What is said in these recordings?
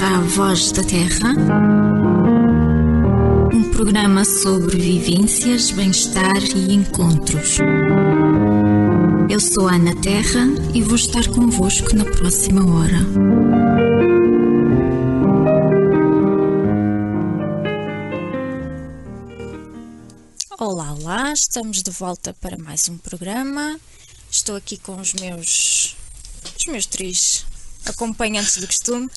à Voz da Terra, um programa sobre vivências, bem-estar e encontros. Eu sou Ana Terra e vou estar convosco na próxima hora. Olá, olá, estamos de volta para mais um programa. Estou aqui com os meus os meus três acompanhantes do costume: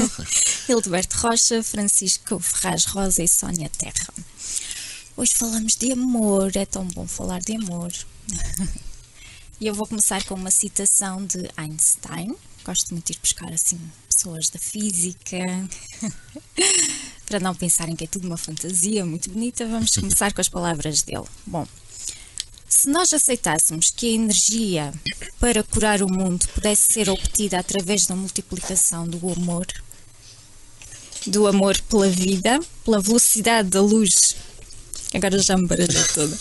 Hildeberto Rocha, Francisco Ferraz Rosa e Sónia Terra. Hoje falamos de amor, é tão bom falar de amor. E eu vou começar com uma citação de Einstein. Gosto muito de ir buscar assim pessoas da física. Para não pensarem que é tudo uma fantasia muito bonita, vamos começar com as palavras dele. Bom, se nós aceitássemos que a energia para curar o mundo pudesse ser obtida através da multiplicação do amor, do amor pela vida, pela velocidade da luz. Agora já me baralhei toda.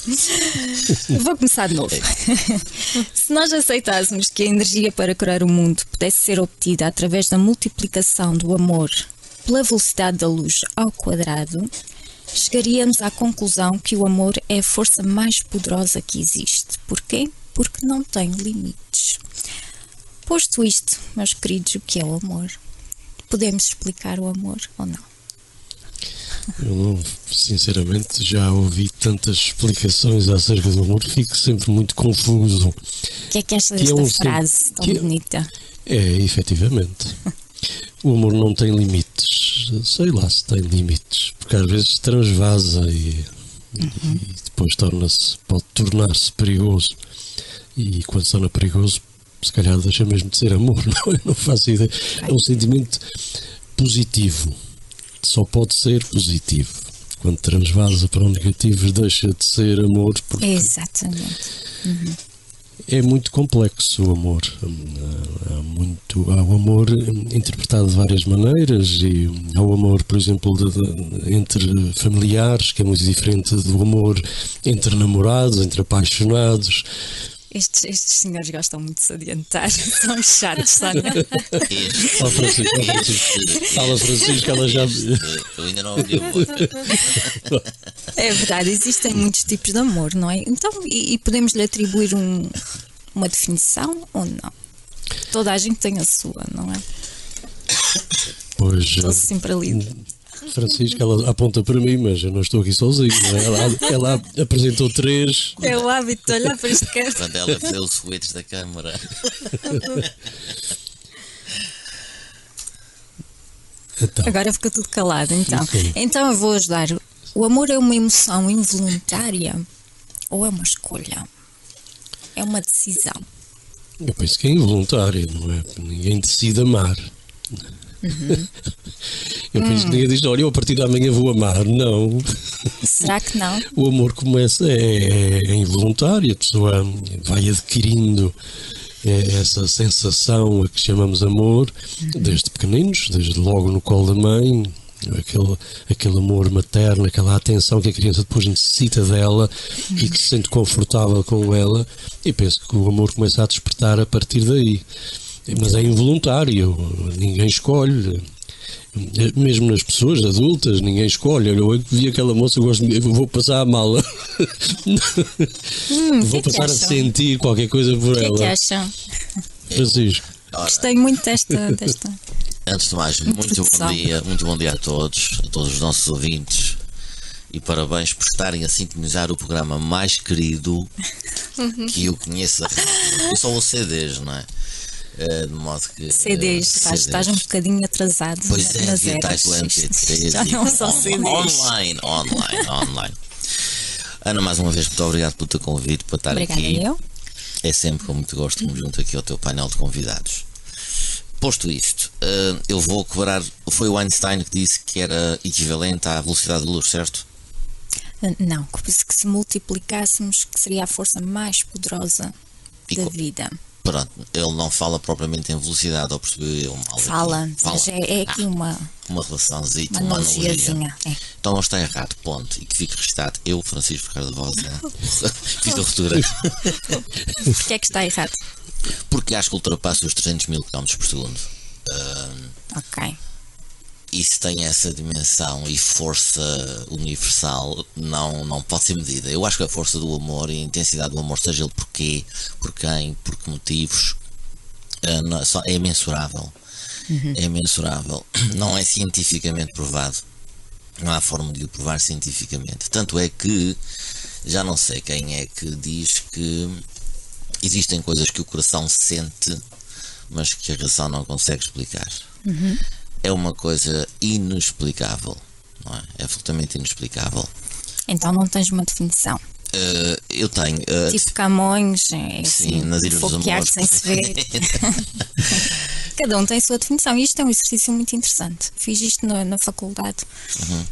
Vou começar de novo. Se nós aceitássemos que a energia para curar o mundo pudesse ser obtida através da multiplicação do amor pela velocidade da luz ao quadrado, chegaríamos à conclusão que o amor é a força mais poderosa que existe. Porquê? Porque não tem limites. Posto isto, meus queridos, o que é o amor? Podemos explicar o amor ou não? Eu não, sinceramente, já ouvi tantas explicações acerca do amor fico sempre muito confuso. O que é que achas desta é um frase tão que bonita? É, efetivamente. o amor não tem Sei lá se tem limites, porque às vezes transvasa e, uhum. e depois torna-se, pode tornar-se perigoso. E quando se torna perigoso, se calhar deixa mesmo de ser amor, não, eu não faço ideia. É um sentimento positivo só pode ser positivo. Quando transvasa para o negativo, deixa de ser amor. Exatamente. Uhum. É muito complexo o amor. Há, muito, há o amor interpretado de várias maneiras e há o amor, por exemplo, de, de, entre familiares, que é muito diferente do amor entre namorados, entre apaixonados. Estes, estes senhores gostam muito de se adiantar, são chatos, Sónia. Fala Francisco, Francisco. Fala Francisco, ela já. Eu ainda não ouvi amor. É verdade, existem muitos tipos de amor, não é? Então, e, e podemos lhe atribuir um, uma definição ou não? Toda a gente tem a sua, não é? Pois. Estou sempre ali. Francisco, ela aponta para mim, mas eu não estou aqui sozinho. É? Ela, ela, apresentou três. É o hábito de olhar para este canto. Quando ela vê os foguetes da câmara. Então. Agora fica tudo calado. Então. então eu vou ajudar. O amor é uma emoção involuntária ou é uma escolha? É uma decisão? Eu penso que é involuntária, não é? Ninguém decide amar. Uhum. Eu penso que ninguém diz, olha, eu a partir de amanhã vou amar. Não. Será que não? o amor começa, é, é involuntário, a pessoa vai adquirindo é, essa sensação a que chamamos amor, desde pequeninos, desde logo no colo da mãe, aquele, aquele amor materno, aquela atenção que a criança depois necessita dela e que se sente confortável com ela, e penso que o amor começa a despertar a partir daí. Mas é involuntário, ninguém escolhe. Mesmo nas pessoas adultas, ninguém escolhe. Eu vi aquela moça, eu gosto de, vou passar a mala. Hum, vou que passar que a sentir qualquer coisa por que ela. O que acham? Francisco. Gostei muito desta. desta Antes de mais, muito bom dia, muito bom dia a todos, a todos os nossos ouvintes e parabéns por estarem a sintonizar o programa mais querido que eu conheço. Eu só ouço CDs, não é? Uh, de modo que. CDs, uh, estás, estás um bocadinho atrasado pois é, nas eras. MP3, Já não são CDs. Online, online, online. Ana, mais uma vez, muito obrigado pelo teu convite para estar Obrigada aqui. Eu. É sempre com muito gosto que me junto aqui ao teu painel de convidados. Posto isto, uh, eu vou cobrar. Foi o Einstein que disse que era equivalente à velocidade da luz, certo? Não, que se multiplicássemos, que seria a força mais poderosa e da vida. Pronto, ele não fala propriamente em velocidade, ou percebi eu mal. Fala, aqui. fala. mas é, é aqui ah, uma. Uma relaçãozinha, uma, uma analogia. É. Então não está errado, ponto. E que fique registado. Eu, Francisco Ricardo Rosa, fiz a ruptura. Porquê é que está errado? Porque acho que ultrapassa os 300 mil km por segundo. Uh, ok. Isso tem essa dimensão e força universal, não, não pode ser medida. Eu acho que a força do amor e a intensidade do amor, seja ele porquê, por quem, por que motivos, é, é mensurável. Uhum. É mensurável. Não é cientificamente provado. Não há forma de o provar cientificamente. Tanto é que já não sei quem é que diz que existem coisas que o coração sente, mas que a razão não consegue explicar. Uhum. É uma coisa inexplicável, não é? É absolutamente inexplicável. Então não tens uma definição. Uh, eu tenho. Uh, tipo Camões, é sim, assim, nas Ilhas dos Amores. sem se ver. Cada um tem a sua definição. E isto é um exercício muito interessante. Fiz isto na, na faculdade. Uhum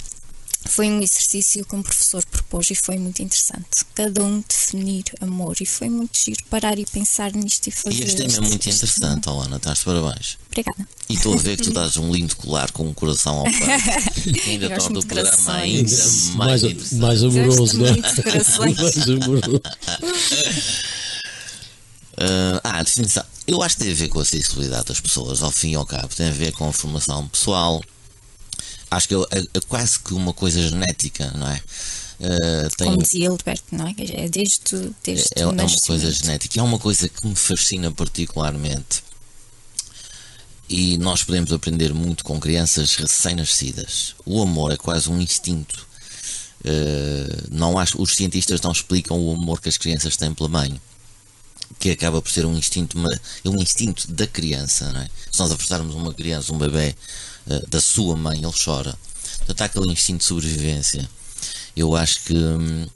foi um exercício que um professor propôs e foi muito interessante. Cada um definir amor e foi muito giro parar e pensar nisto e fazer. E este tema é muito interessante, Alana, estás de parabéns. Obrigada. E estou a ver que tu dás um lindo colar com um coração ao pé. que ainda torna o programa ainda mais, mais, mais amoroso, não é? mais amoroso. Uh, ah, definição. Eu acho que tem a ver com a sensibilidade das pessoas, ao fim e ao cabo. Tem a ver com a formação pessoal, acho que é, é, quase que uma coisa genética, não é? Uh. Como dizia Hilberto, não é? É desde, desde é, é uma coisa genética, é uma coisa que me fascina particularmente. E nós podemos aprender muito com crianças recém-nascidas. O amor é quase um instinto. Uh, não acho, os cientistas não explicam o amor que as crianças têm pela mãe, que acaba por ser um instinto, é um instinto da criança. Não é? Se nós afastarmos uma criança, um bebê, eh, da sua mãe, ele chora. Portanto, há aquele instinto de sobrevivência. Eu acho que hum,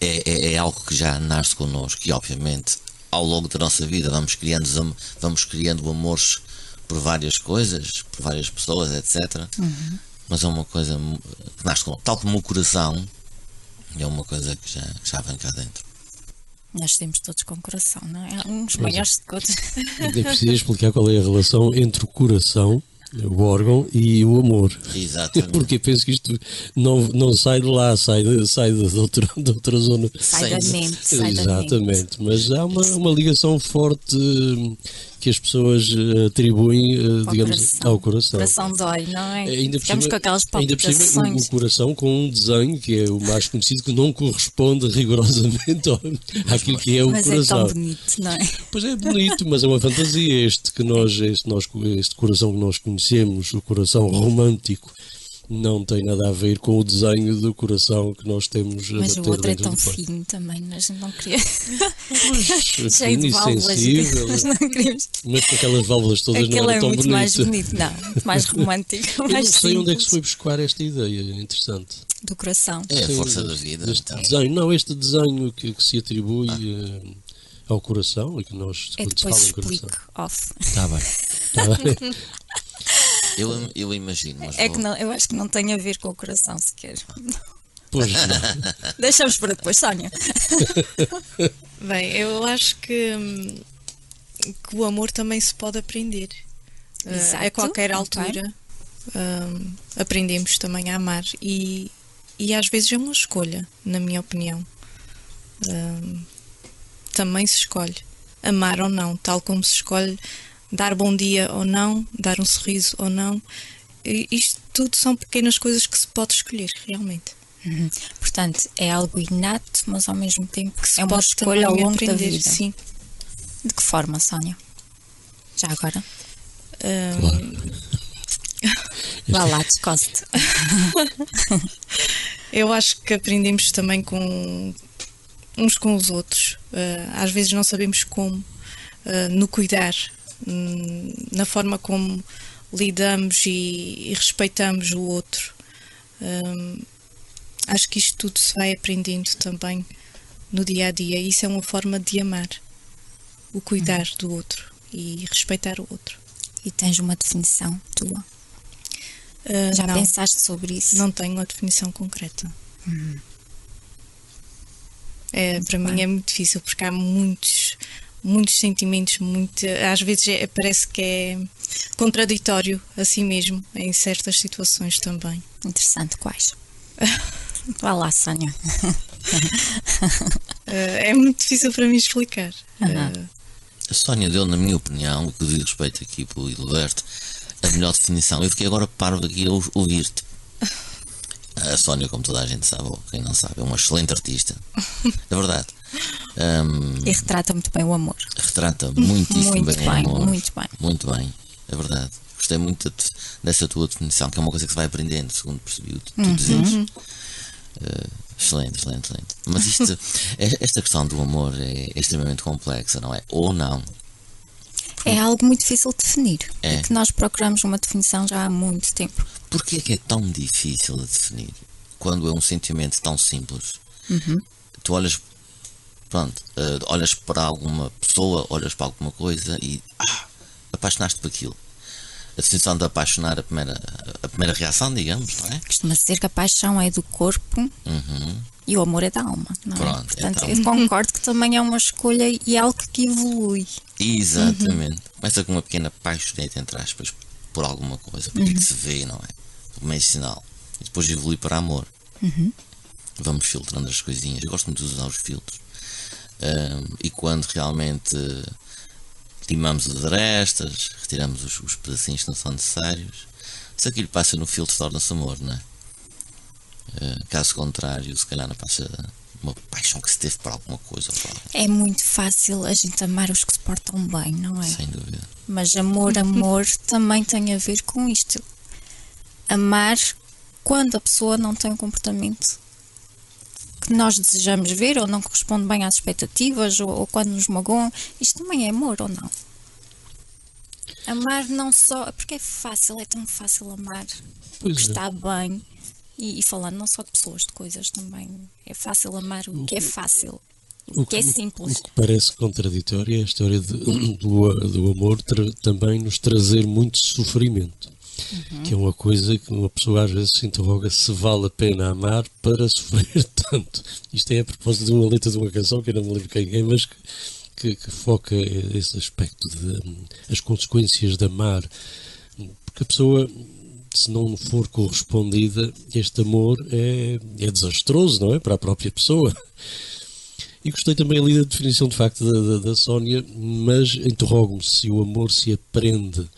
é, é, é, algo que já nasce connosco e, obviamente, ao longo da nossa vida vamos criando, vamos criando amores por várias coisas, por várias pessoas, etc. Uhum. Mas é uma coisa que nasce connosco. Tal como o coração, é uma coisa que já, já vem cá dentro. Nós temos todos com coração, não é? Uns maiores de outros. É preciso explicar qual é a relação entre o coração o órgão e o amor. Exatamente. Porque penso que isto não, não sai de lá, sai de, sai de, outra, de outra zona. Sai da mente. Sai Exatamente, mas há uma, uma ligação forte que as pessoas eh, atribuem, ao digamos, coração. ao coração. O coração dói, não é? Ainda Ficamos cima, com aquelas. Ainda por cima, o, coração com um desenho que é o mais conhecido, que não corresponde rigorosamente ao, àquilo que é o mas coração. Mas é tão bonito, não é? Pois é bonito, mas é uma fantasia este, que nós, este, nós, este coração que nós conhecemos, o coração romântico, não tem nada a ver com o desenho do coração que nós temos mas a Mas o outro é tão fino também, nós não queríamos. Pois, Cheio de válvulas. Sensível, Mas com aquelas válvulas todas Aquele não era é tão muito bonito. mais bonito, não, muito mais romântico. Eu mais não sei simples. onde é que se foi buscar esta ideia, interessante. Do coração. É a força da vida. Este então. desenho, não, este desenho que, que se atribui ah. uh, ao coração e que nós é depois se fala explico off. Está bem. Tá bem. Eu, eu imagino. é vou... que não, eu acho que não tem a ver com o coração sequer. Pois não. Deixamos para depois, Sónia. Bem, eu acho que, que o amor também se pode aprender. Uh, a qualquer altura uh, aprendemos também a amar e, e às vezes é uma escolha, na minha opinião. Uh, também se escolhe amar ou não, tal como se escolhe dar bom dia ou não, dar um sorriso ou não. Isto tudo são pequenas coisas que se pode escolher, realmente. Uhum. Portanto, é algo inato, mas ao mesmo tempo que se é uma escolha ao longo aprender, da vida. Sim. De que forma, Sónia? Já agora? Um... Claro. Vá lá, descoste. Eu acho que aprendemos também com uns com os outros. Uh, às vezes não sabemos como uh, no cuidar, Hum, na forma como lidamos e, e respeitamos o outro. Um, acho que isto tudo se vai aprendendo também no dia a dia. Isso é uma forma de amar, o cuidar uhum. do outro e respeitar o outro. E tens uma definição tua? Uh, Já não, pensaste sobre isso? Não tenho uma definição concreta. Uhum. É, para bem. mim é muito difícil porque há muitos muitos sentimentos, muito, às vezes é, parece que é contraditório a si mesmo em certas situações também. Interessante, quais? Vá lá, Sónia. Eh, é muito difícil para mim explicar. Uhum. A Sónia deu, na minha opinião, o que diz respeito aqui pelo Hilberto, a melhor definição. Eu fiquei agora paro aqui a ouvir-te. A Sónia, como toda a gente sabe, ou quem não sabe, é uma excelente artista. É verdade. Um, e retrata muito bem o amor. Retrata muitíssimo muito bem, bem, o amor. Muito bem. Muito bem, é verdade. Gostei muito dessa tua definição, que é uma coisa que se vai aprendendo, segundo percebi o que tu uhum. dizes. Uh, excelente, excelente, excelente. Mas isto, esta questão do amor é extremamente complexa, não é? Ou não. É algo muito difícil de definir. É. que nós procuramos uma definição já há muito tempo. Porquê é que é tão difícil de definir? Quando é um sentimento tão simples. Uhum. Tu olhas, pronto, uh, olhas para alguma pessoa, olhas para alguma coisa e ah, apaixonaste por aquilo. A definição de apaixonar, a primeira, a primeira reação, digamos, não é? Costuma ser que a paixão é do corpo uhum. e o amor é da alma, não é? Pronto, Portanto, então. eu concordo que também é uma escolha e é algo que evolui. Exatamente. Uhum. Começa com uma pequena paixonete, entre aspas, por alguma coisa, porque uhum. se vê, não é? O meio sinal. E depois evolui para amor. Uhum. Vamos filtrando as coisinhas. Eu gosto muito de usar os filtros. Um, e quando realmente limamos as arestas, retiramos os, os pedacinhos que não são necessários, se aquilo passa no filtro, torna-se amor, não é? Uh, caso contrário, se calhar não passa uma paixão que se teve por alguma coisa. É muito fácil a gente amar os que se portam bem, não é? Sem dúvida. Mas amor, amor também tem a ver com isto. Amar quando a pessoa não tem um comportamento que nós desejamos ver ou não corresponde bem às expectativas ou, ou quando nos magoam, isto também é amor ou não? Amar não só. Porque é fácil, é tão fácil amar pois o que é. está bem e, e, falando não só de pessoas, de coisas também. É fácil amar o, que é fácil. O, que, é simples. O que parece contraditório é a história de, do, do amor também nos trazer muito sofrimento. Uhum. Que é uma coisa que uma pessoa às vezes se interroga se vale a pena amar para sofrer tanto. Isto é a propósito de uma letra de uma canção que eu não me lembro quem é, mas que, que, que foca esse aspecto de as consequências de amar. Porque a pessoa se não for correspondida, este amor é, é desastroso, não é? Para a própria pessoa. E gostei também ali da definição de facto da, da, da Sónia, mas interrogo-me se o amor se aprende.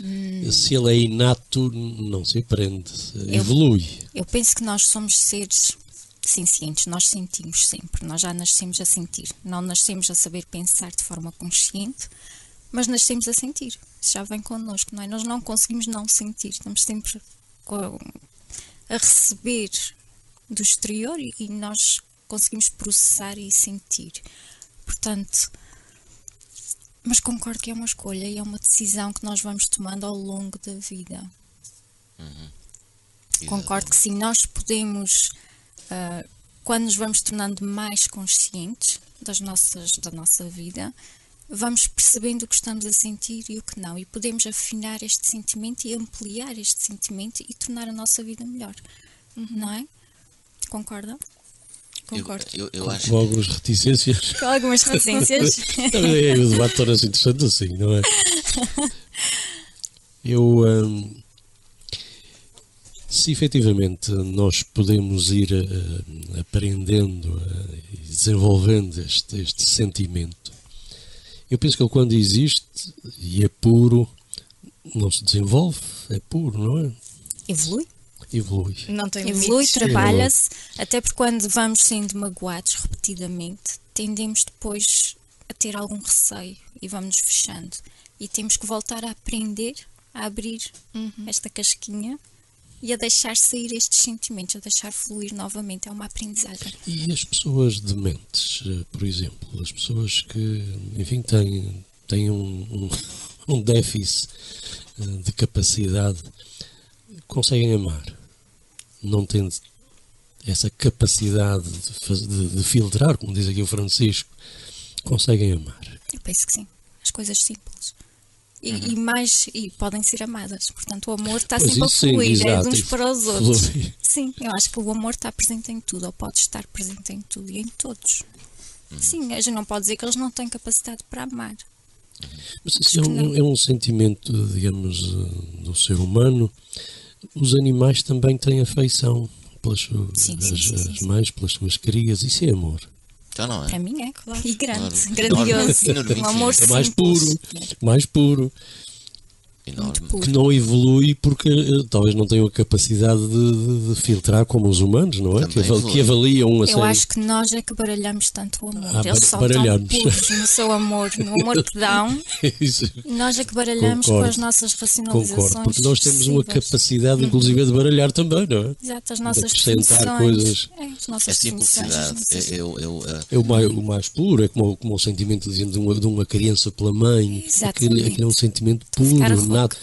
Hum. Se ele é inato, não se aprende, eu, evolui. Eu penso que nós somos seres sencientes, nós sentimos sempre, nós já nascemos a sentir, não nascemos a saber pensar de forma consciente, mas nascemos a sentir. Já vem connosco, não é? Nós não conseguimos não sentir, estamos sempre a receber do exterior e nós conseguimos processar e sentir. Portanto, mas concordo que é uma escolha e é uma decisão que nós vamos tomando ao longo da vida. Uhum. Concordo que sim, nós podemos, uh, quando nos vamos tornando mais conscientes das nossas, da nossa vida, vamos percebendo o que estamos a sentir e o que não, e podemos afinar este sentimento e ampliar este sentimento e tornar a nossa vida melhor. Uhum. Não é? Concordam? Concordo. Eu, eu, eu acho... Com algumas reticências. Com algumas reticências. é, o debate torna-se interessante assim, não é? Eu. Hum, se efetivamente nós podemos ir uh, aprendendo uh, e desenvolvendo este, este sentimento, eu penso que ele, quando existe e é puro, não se desenvolve, é puro, não é? Evolui. Evolui. Não tem Evolui, trabalha-se, até porque quando vamos sendo magoados repetidamente, tendemos depois a ter algum receio e vamos nos fechando. E temos que voltar a aprender a abrir uhum. esta casquinha e a deixar sair estes sentimentos, a deixar fluir novamente. É uma aprendizagem. E as pessoas dementes, eh, por exemplo, as pessoas que, enfim, têm, têm um, um, um déficit eh, de capacidade, conseguem amar, não tendo essa capacidade de, de, de filtrar, como diz aqui o Francisco, conseguem amar. Eu penso que sim. As coisas simples e, uhum. e, mais e podem ser amadas. Portanto, o amor está pois sempre a fluir, sim, é de uns para os outros. Sim, eu acho que o amor está presente em tudo, ou pode estar presente em tudo e em todos. Uhum. Sim, a gente não pode dizer que eles não têm capacidade para amar. Mas isso é um, é um, sentimento, digamos, eh, do ser humano. Os animais também têm afeição pelas sim, as, sim, as mães, pelas suas crias. Isso é amor. Então não é? Para mim é, claro. E grande, grandioso. um amor é mais puro, mais puro. Que não evolui porque uh, talvez não tenham a capacidade de, de, de, filtrar como os humanos, não é? Que, que, avaliam a Eu acho que nós é que baralhamos tanto o amor. Ah, Eles são tão puros no seu amor, no amor que dão. nós é que baralhamos Concordo. com as nossas racionalizações. Concordo, porque nós temos uma capacidade, inclusive, de baralhar também, não é? Exato, as nossas definições. coisas. É, as nossas é simplicidade. É, eu, eu, uh... é o, mais, o mais puro, é como, como o sentimento de uma, de uma criança pela mãe. Aquele, aquele é um sentimento puro, nada.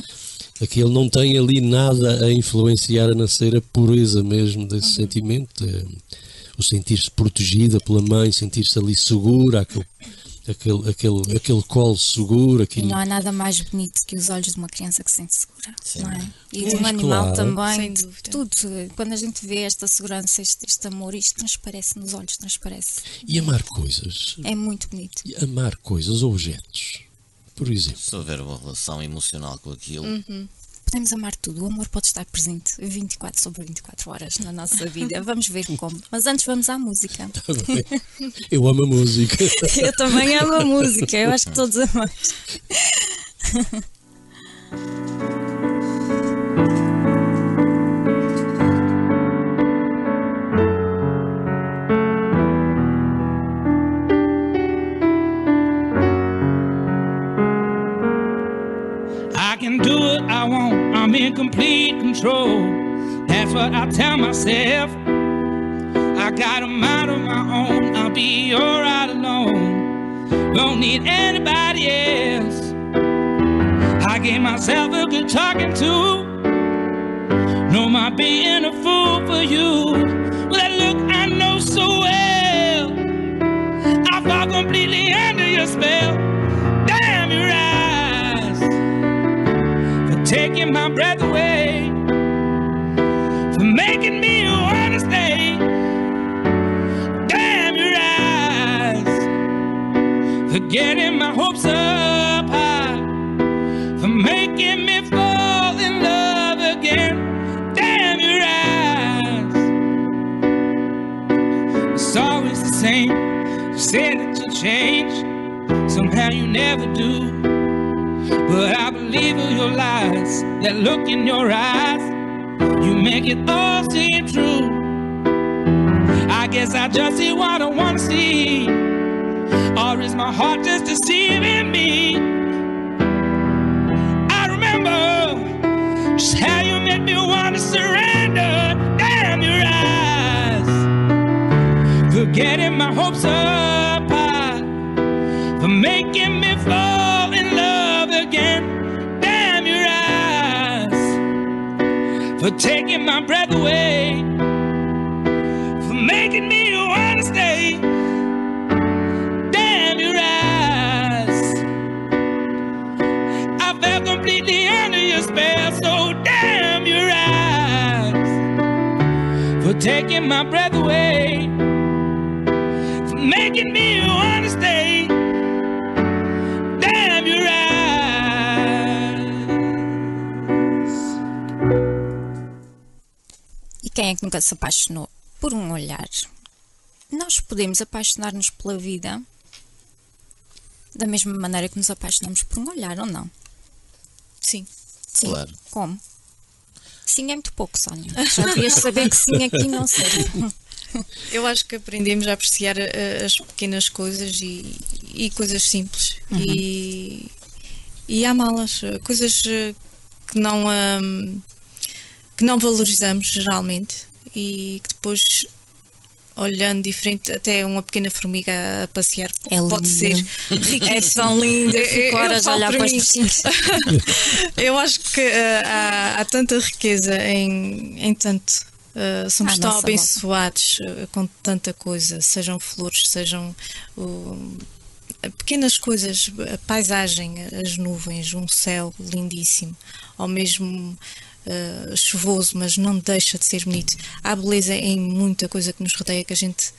Aquele não tem ali nada a influenciar a nascer a pureza mesmo desse uhum. sentimento. É, o sentir-se protegida pela mãe, sentir-se ali segura, aquele aquele, aquele, aquele colo seguro. Aquele... E não há nada mais bonito que os olhos de uma criança que se sente segura. Sim. Não é? E de um animal claro. também, de tudo. Quando a gente vê esta segurança, este, este amor, isto transparece nos olhos, transparece. E amar coisas? É muito bonito. E amar coisas, objetos, por exemplo. Se houver uma relação emocional com aquilo. Uhum podemos amar tudo. O amor pode estar presente 24 sobre 24 horas na nossa vida. Vamos ver como. Mas antes vamos à música. Tá Eu amo a música. Eu também amo a música. Eu acho que todos amamos. Complete control. That's what I tell myself. I got a mind of my own. I'll be alright alone. Don't need anybody else. I gave myself a good talking to. No, my being a fool for you. Well, that look I know so well. I fall completely under your spell. Damn your eyes for taking my breath making me wanna stay. Damn your eyes, for getting my hopes up high, for making me fall in love again. Damn your eyes, it's always the same. You say that you change, somehow you never do. But I believe all your lies, that look in your eyes, make it all seem true. I guess I just see what I wanna see, or is my heart just deceiving me? I remember just how you made me wanna surrender. Damn your eyes, forgetting my hopes up for taking my breath away, for making me wanna stay. Damn your eyes, I fell completely under your spell, so damn your eyes for taking my breath away, for making me wanna Quem é que nunca se apaixonou por um olhar? Nós podemos apaixonar-nos pela vida da mesma maneira que nos apaixonamos por um olhar, ou não? Sim. Sim. Claro. Como? Sim é muito pouco, Sónia. Já devias saber que sim aqui não sei. Eu acho que aprendemos a apreciar uh, as pequenas coisas e, e coisas simples uhum. e, e amá-las. Coisas uh, que não. Um, que não valorizamos geralmente e que depois olhando diferente, até uma pequena formiga a passear é pode ser É tão linda, fico horas a olhar para pessoas. Eu acho que uh, há, há, tanta riqueza em, em tanto. Uh, somos ah, tão abençoados uh, com tanta coisa, sejam flores, sejam pequenas coisas, a paisagem, as nuvens, um céu lindíssimo, ao mesmo uh, chuvoso, mas não deixa de ser bonito. Há beleza em muita coisa que nos rodeia que a gente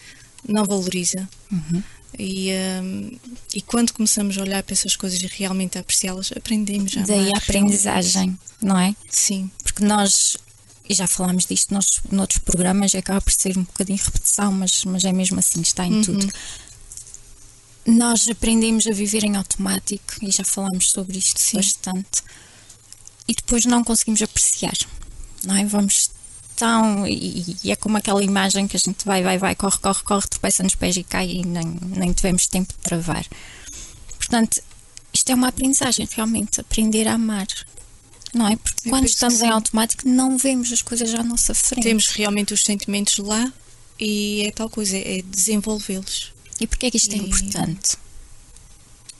não valoriza. Uhum. E, um, eh, e quando começamos a olhar para essas coisas e realmente a apreciá-las, aprendemos já. Daí a aprendizagem, não é? Sim. Porque nós, e já falámos disto nos, noutros programas, acaba por ser um bocadinho repetição, mas, mas é mesmo assim, está em uhum. tudo. Nós aprendemos a viver em automático e já falámos sobre isto Sim. bastante e depois não conseguimos apreciar, não é? Vamos tão. E, e, é como aquela imagem que a gente vai, vai, vai, corre, corre, corre, tropeça nos pés e cai e nem, nem tivemos tempo de travar. Portanto, isto é uma aprendizagem, realmente, aprender a amar. Não é? Porque quando estamos em automático não vemos as coisas à nossa frente. Temos realmente os sentimentos lá e é tal coisa, é desenvolvê-los. E porquê é que isto é e... é importante?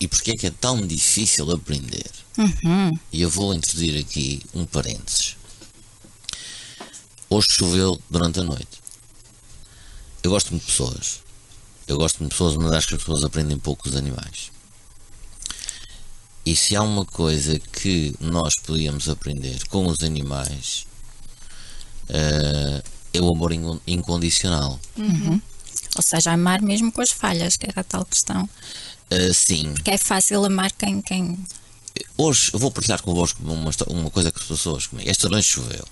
E porquê é que é tão difícil aprender? Uhum. E eu vou introduzir aqui um parênteses. Hoje choveu durante a noite. Eu gosto muito de pessoas. Eu gosto de pessoas, mas acho que as pessoas aprendem pouco os animais. E se há uma coisa que nós podíamos aprender com os animais uh, é o amor incondicional. Uhum. Ou seja, amar mesmo com as falhas, que era a tal questão. Uh, sim. Porque é fácil amar quem. quem... Hoje eu vou partilhar convosco uma, uma coisa que as pessoas comigo. Esta noite choveu.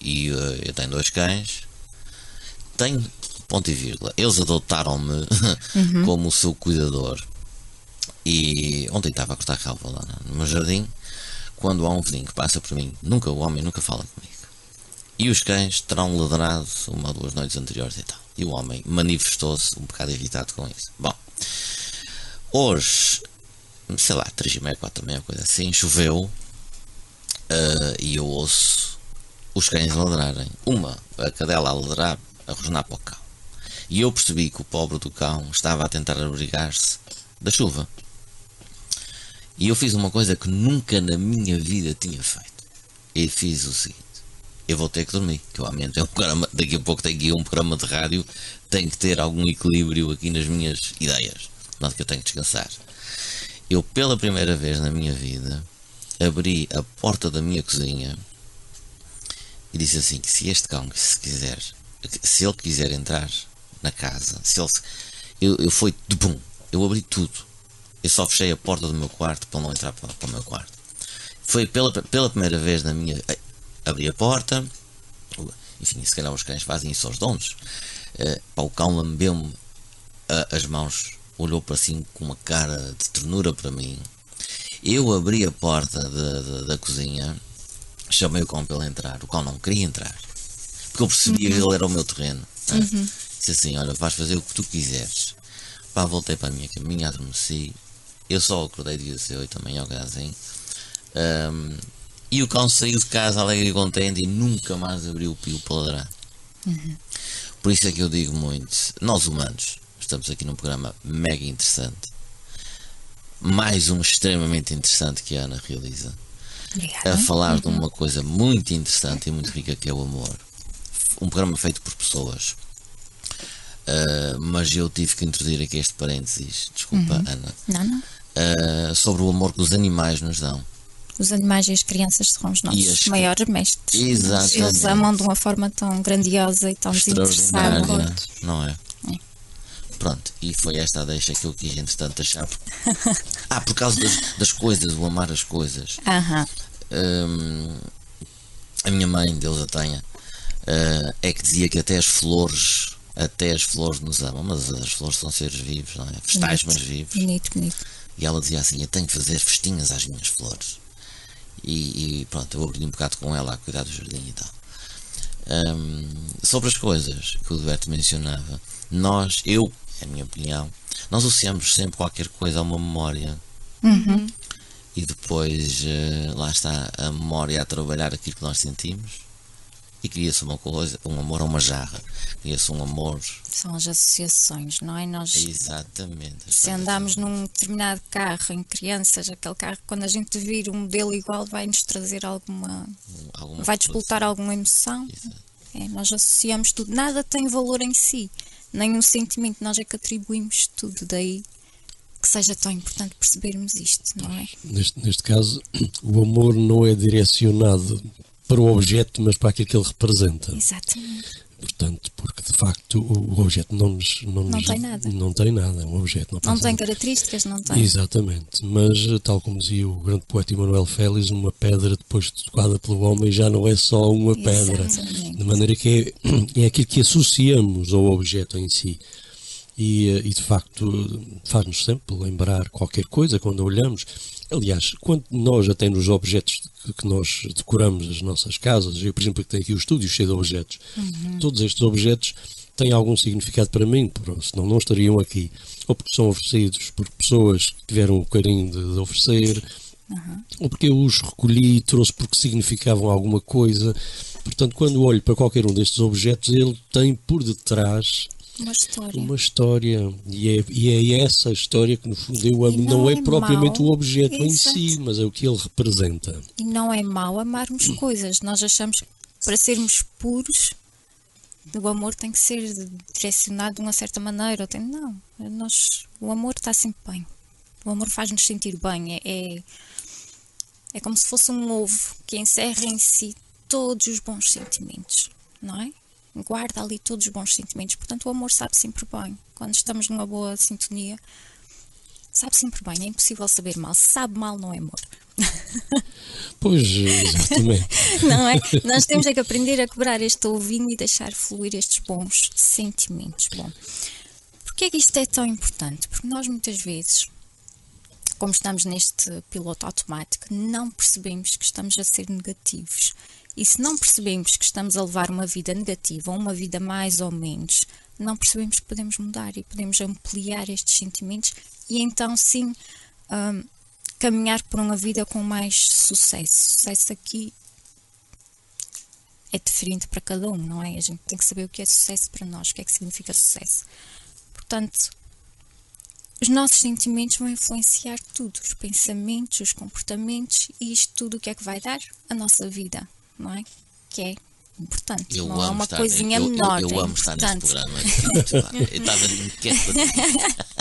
E uh, eu tenho dois cães. Tenho ponto e vírgula. Eles adotaram-me uhum. como o seu cuidador. E ontem estava a cortar relva lá no meu jardim. Quando há um vizinho que passa por mim, nunca o homem nunca fala comigo. E os cães terão ladrado uma ou duas noites anteriores e tal. E o homem manifestou-se um bocado irritado com isso. Bom, hoje, sei lá, 3 e meia, 4 e meia, coisa assim, choveu uh, e eu ouço os cães ladrarem. Uma, a cadela a ladrar, a rosnar para o cão. E eu percebi que o pobre do cão estava a tentar abrigar-se da chuva. E eu fiz uma coisa que nunca na minha vida tinha feito. E fiz o seguinte: eu vou ter que dormir, que eu aumento. É um programa, daqui a pouco tenho aqui um programa de rádio, tenho que ter algum equilíbrio aqui nas minhas ideias, não que eu tenho que descansar. Eu, pela primeira vez na minha vida, abri a porta da minha cozinha e disse assim: que se este cão, se quiser, se ele quiser entrar na casa, se ele, eu, eu fui de bum, eu abri tudo. Eu só fechei a porta do meu quarto para não entrar para, para o meu quarto. Foi pela, pela primeira vez na minha abri a porta, enfim, se calhar os cães fazem isso aos donos. Uh, o cão lambeu-me uh, as mãos, olhou para cima com uma cara de ternura para mim. Eu abri a porta de, de, da cozinha, chamei o cão para ele entrar. O cão não queria entrar, porque eu percebia uhum. que ele era o meu terreno. Né? Uhum. Disse assim: Olha, vais fazer o que tu quiseres. Pá, voltei para a minha caminha, adormeci. Eu só acordei dia 8 da manhã, assim. Um, e o cão saiu de casa alegre e contente e nunca mais abriu o pio para ladrar. Uhum. Por isso é que eu digo muito, nós humanos, estamos aqui num programa mega interessante. Mais um extremamente interessante que a Ana realiza. Obrigada. A falar uhum. de uma coisa muito interessante e muito rica que é o amor. Um programa feito por pessoas. Uh, mas eu tive que introduzir aqui este parênteses, desculpa, uhum. Ana. Não, não. Uh, sobre o amor que os animais nos dão os animais e as crianças são os nossos as... maiores mestres. Exatamente. Eles amam de uma forma tão grandiosa e tão desinteressada. Não é? Pronto, e foi esta a deixa que eu quis, entretanto, achar. ah, por causa das, das coisas, o amar as coisas. Hum, a minha mãe, Deus a tenha, uh, é que dizia que até as flores, até as flores nos amam, mas as flores são seres vivos, não é? Vestais, mas vivos. Bonito, bonito. E ela dizia assim: Eu tenho que fazer festinhas às minhas flores. E, e, pronto, eu aprendi um bocado com ela a cuidar do jardim e tal. Um, sobre as coisas que o Roberto mencionava, nós, eu, é a minha opinião, nós associamos sempre qualquer coisa a uma memória. Uhum. E depois uh, lá está a memória a trabalhar aquilo que nós sentimos e cria-se uma coisa, um amor a uma jarra, cria-se um amor. São as associações, não é? Nós, Exatamente. Se andamos num determinado carro em crianças, aquele carro, quando a gente vir um modelo igual, vai nos trazer alguma. alguma vai despoltar alguma emoção. É, nós associamos tudo, nada tem valor em si, nem um sentimento, nós é que atribuímos tudo, daí que seja tão importante percebermos isto, não é? Neste, neste caso, o amor não é direcionado para o objeto, mas para aquilo que ele representa. Exatamente. Portanto, porque de facto o, objeto não nos, não, não tem nada. Não tem nada, é um objeto. Não, não tem características, não tem. Exatamente. Mas, tal como dizia o grande poeta Emanuel Félix, uma pedra depois de tocada pelo homem já não é só uma pedra. Exatamente. De maneira que é, é aquilo que associamos ao objeto em si. E, e de facto faz-nos sempre lembrar qualquer coisa quando olhamos Aliás, quando nós até nos objetos que nós decoramos as nossas casas, eu, por exemplo, que tenho aqui o estúdio cheio de objetos, uhum. todos estes objetos têm algum significado para mim, senão não estariam aqui. Ou porque são oferecidos por pessoas que tiveram o carinho de, de oferecer, uhum. ou porque eu os recolhi e trouxe porque significavam alguma coisa. Portanto, quando olho para qualquer um destes objetos, ele tem por detrás uma história. Uma história. E é, e é essa história que, no fundo, eu amo. Não, não, é, é propriamente mau. o objeto Exato. em si, mas é o que ele representa. E não é mau amarmos coisas. Nós achamos que para sermos puros, o amor tem que ser direcionado de uma certa maneira. Tem, não, nós, o amor está sempre bem. O amor faz-nos sentir bem. É, é, é como se fosse um ovo que encerra em si todos os bons sentimentos, não é? Guarda ali todos os bons sentimentos. Portanto, o amor sabe sempre bem. Quando estamos numa boa sintonia, sabe sempre bem. É impossível saber mal. Se sabe mal, não é amor. Pois, exatamente. não é? Nós temos é que aprender a quebrar este ovinho e deixar fluir estes bons sentimentos. Bom, porquê é que isto é tão importante? Porque nós muitas vezes, como estamos neste piloto automático, não percebemos que estamos a ser negativos e se não percebemos que estamos a levar uma vida negativa ou uma vida mais ou menos, não percebemos que podemos mudar e podemos ampliar estes sentimentos e então sim um, caminhar por uma vida com mais sucesso. Sucesso aqui é diferente para cada um, não é? A gente tem que saber o que é sucesso para nós, o que é que significa sucesso. Portanto, os nossos sentimentos vão influenciar tudo, os pensamentos, os comportamentos e isto tudo o que é que vai dar? A nossa vida não é? Que é importante. Eu não é uma coisinha eu, menor. Eu, eu, é amo estar neste programa. É eu estava inquieto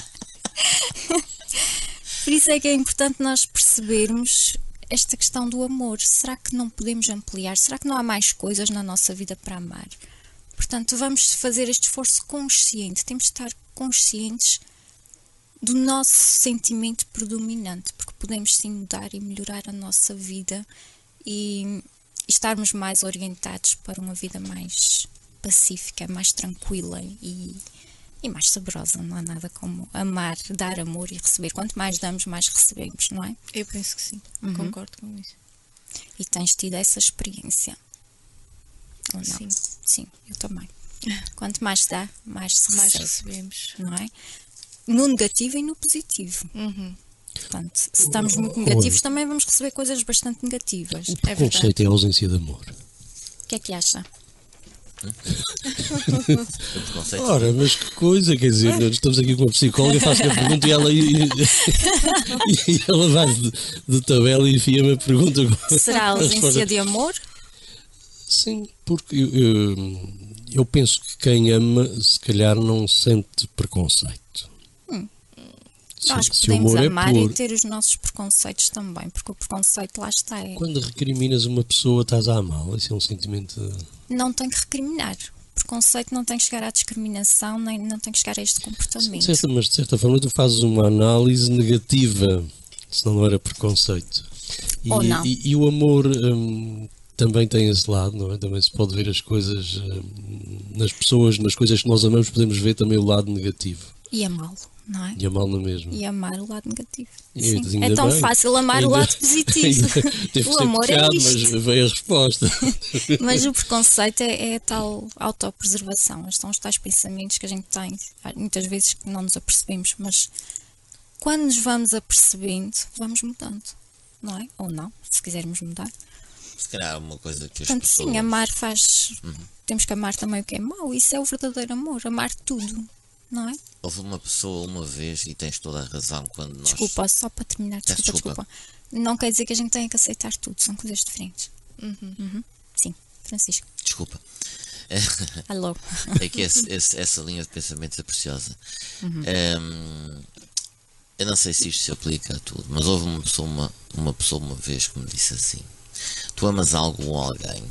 Por isso é que é importante nós percebermos esta questão do amor. Será que não podemos ampliar? Será que não há mais coisas na nossa vida para amar? Portanto, vamos fazer este esforço consciente. Temos de estar conscientes do nosso sentimento predominante, porque podemos sim mudar e melhorar a nossa vida e estarmos mais orientados para uma vida mais pacífica, mais tranquila e, e mais saborosa. Não há nada como amar, dar amor e receber. Quanto mais damos, mais recebemos, não é? Eu penso que sim, uhum. concordo com isso. E tens tido essa experiência? Ou não? Sim. Sim, eu também. Quanto mais dá, mais, mais recebemos, não é? No negativo e no positivo. Uhum. Portanto, se estamos muito negativos, Olha, também vamos receber coisas bastante negativas. O é preconceito é, é a ausência de amor. O que é que acha? Ora, mas que coisa, quer dizer, nós estamos aqui com uma psicóloga, faço a pergunta e ela, e, e ela vai de, de tabela e enfia-me a pergunta. Será a ausência de amor? Sim, porque eu, eu, eu penso que quem ama, se calhar, não sente preconceito. Acho que podemos é amar é e ter os nossos preconceitos também, porque o preconceito lá está. É... Quando recriminas uma pessoa, estás a amá-la? Isso é um sentimento. Não tem que recriminar. Preconceito não tem que chegar à discriminação, nem não tem que chegar a este comportamento. Certo, mas de certa forma tu fazes uma análise negativa, senão não era preconceito. E, Ou não. E, e o amor hum, também tem esse lado, não é? Também se pode ver as coisas hum, nas pessoas, nas coisas que nós amamos, podemos ver também o lado negativo. E amá-lo não é? E amar no mesmo. E amar o lado negativo. Sim. É tão bem. fácil amar ainda, o lado positivo. o amor é pecado, é isto. Mas veio a resposta. mas o preconceito é, é a tal autopreservação. São os tais pensamentos que a gente tem, muitas vezes que não nos apercebemos, mas quando nos vamos apercebendo, vamos mudando, não é? Ou não, se quisermos mudar. Se calhar uma coisa que as Portanto, pessoas... sim, amar faz... Uhum. Temos que amar também o que é mau. Isso é o verdadeiro amor, amar tudo não é? Houve uma pessoa uma vez, e tens toda a razão, quando nós. Desculpa, só para terminar, desculpa, desculpa. Não quer dizer que a gente tenha que aceitar tudo, são coisas diferentes. Uhum. Uhum. Sim, Francisco. Desculpa. Alô. é que esse, esse, essa linha de pensamento é preciosa. Uhum. Um, eu não sei se isto se aplica a tudo, mas houve uma pessoa uma, uma pessoa uma vez que me disse assim: Tu amas algo ou alguém?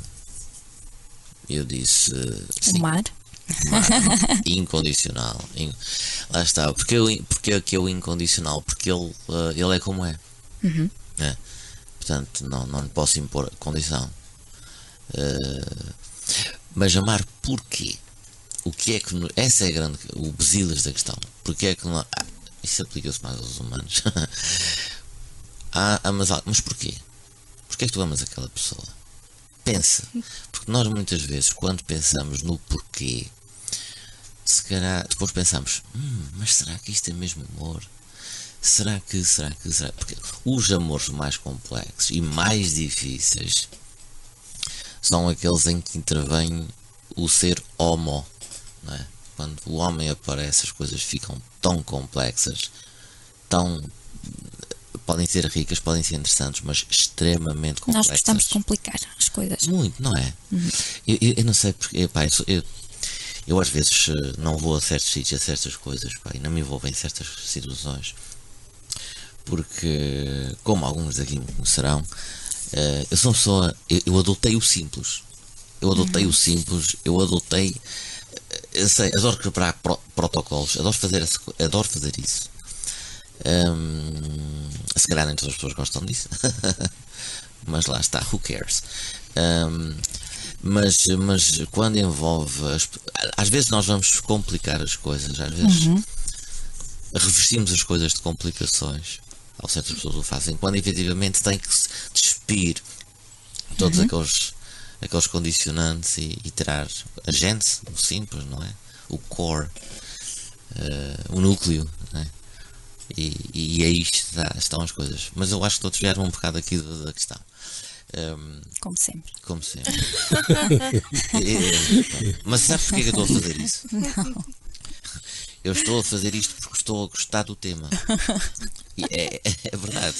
Eu disse: sim. O mar? Incondicional. Lá está. Porque, eu, porque é que é o incondicional? Porque ele, uh, ele é como é. Uhum. é. Portanto, não, não lhe posso impor condição. Uh, mas amar porquê? O que é que. Essa é a grande. O besilas da questão. Porque é que não. Ah, isso aplica-se mais aos humanos. ah, amas Mas porquê? Porquê é que tu amas aquela pessoa? Pensa. Porque nós muitas vezes, quando pensamos no porquê, se calhar depois pensamos, hum, mas será que isto é mesmo amor? Será que, será que, será? Porque os amores mais complexos e mais difíceis são aqueles em que intervém o ser homo, não é? Quando o homem aparece, as coisas ficam tão complexas, tão podem ser ricas, podem ser interessantes, mas extremamente complexas. Nós gostamos de complicar as coisas. Muito, não é? Uhum. Eu, eu, eu, não sei porque, pá, eu, eu, eu, às vezes eh, não vou a certos sítios, a certas coisas, pá, e não me envolvo em certas situações, porque, como alguns daqui me conhecerão, uh, eu sou uma pessoa, eu, eu adotei o simples. Eu adotei uhum. o simples, eu adotei. Eh, eu sei, adoro preparar pro, protocolos, adoro fazer, adoro fazer isso. Um, se calhar nem todas as pessoas gostam disso, mas lá está, who cares? Um, mas, mas quando envolve. As, às vezes nós vamos complicar as coisas, às vezes uhum. revestimos as coisas de complicações, ou certas pessoas o fazem, quando efetivamente tem que se despir todos uhum. aqueles, aqueles condicionantes e, e tirar a gente, o simples, não é? O core, uh, o núcleo, não é? E, e aí está, estão as coisas. Mas eu acho que todos vieram um bocado aqui da, da questão. Um, como sempre. Como sempre. é, mas sabe porquê que eu estou a fazer isso? Não. Eu estou a fazer isto porque estou a gostar do tema. E é, é verdade.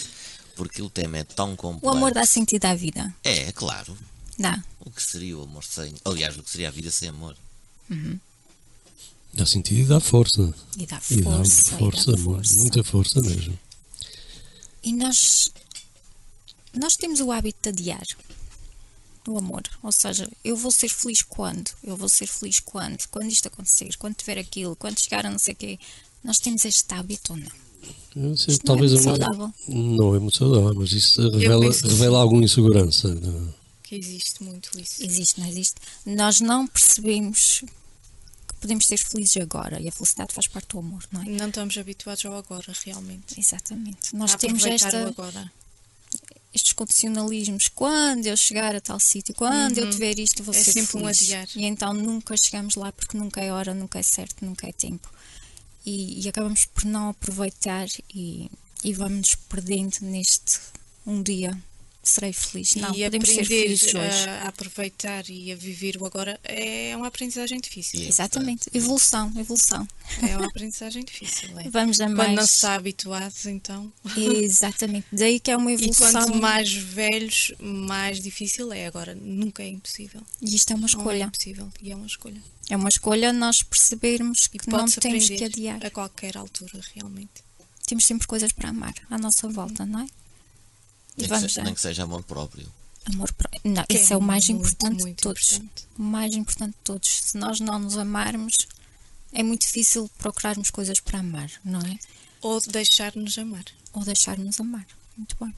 Porque o tema é tão complexo. O amor dá sentido à vida. É, é claro. Dá. O que seria o amor sem. Aliás, o que seria a vida sem amor? Uhum. Dá sentido e dá força. E dá força. E dá força, e dá força. muita força mesmo. E nós, nós temos o hábito de adiar o amor. Ou seja, eu vou ser feliz quando? Eu vou ser feliz quando? Quando isto acontecer, quando tiver aquilo, quando chegar a não sei o quê. Nós temos este hábito ou não? Sei, talvez não é muito saudável. Não é muito saudável, mas isso revela, revela alguma insegurança. Não? É? Que existe muito isso. Existe, não existe. Nós não percebemos podemos ser felizes agora e a felicidade faz parte do amor, não é? Não estamos habituados ao agora, realmente. Exatamente. Nós temos esta, condicionalismos. Quando eu chegar a tal sítio, quando uhum. eu tiver isto, vou é ser sempre feliz. Um adiar. E então nunca chegamos lá porque nunca é hora, nunca é certo, nunca é tempo. E, e acabamos por não aproveitar e, e vamos nos perdendo neste um dia serei feliz. Não, e podemos aprender ser felizes hoje. A, aproveitar e a viver o agora é uma aprendizagem difícil. Exatamente, evolução, evolução. É uma aprendizagem difícil. É? Vamos a mais. Quando não se está habituado, então. Exatamente, daí que é uma evolução. E quanto mais velhos, mais difícil é. Agora, nunca é impossível. E isto é uma escolha. Não é impossível, e é uma escolha. É uma escolha nós percebermos que não temos que adiar. A qualquer altura, realmente. Temos sempre coisas para amar à nossa volta, não é? Nem, vamos que, seja, nem que seja amor próprio. Amor próprio. Não, que isso é, é o mais muito, importante muito de todos. Importante. O mais importante de todos. Se nós não nos amarmos, é muito difícil procurarmos coisas para amar, não é? Ou deixar-nos amar. Ou deixar-nos amar. Muito bem.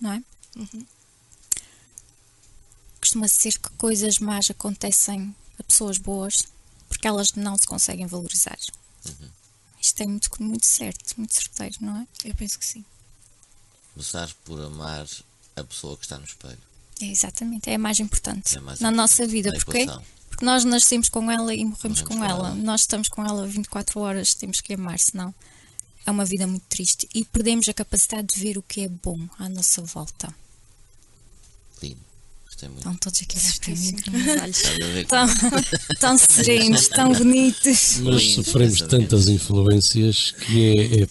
Não é? Uhum. Costuma ser que coisas más acontecem a pessoas boas porque elas não se conseguem valorizar. Uhum. Isto é muito, muito certo, muito certeiro, não é? Eu penso que sim. Começar por amar a pessoa que está no espelho. É exatamente, é a mais importante é mais na importante nossa vida. Porquê? Porque nós nascemos com ela e morremos, com, com ela. ela. Nós estamos com ela 24 horas, temos que amar, senão é uma vida muito triste. E perdemos a capacidade de ver o que é bom à nossa volta. Lindo. Gostei muito. Estão todos aqui a para mim com os olhos tão, tão serenos, tão bonitos. Mas sofremos tantas influências que é, é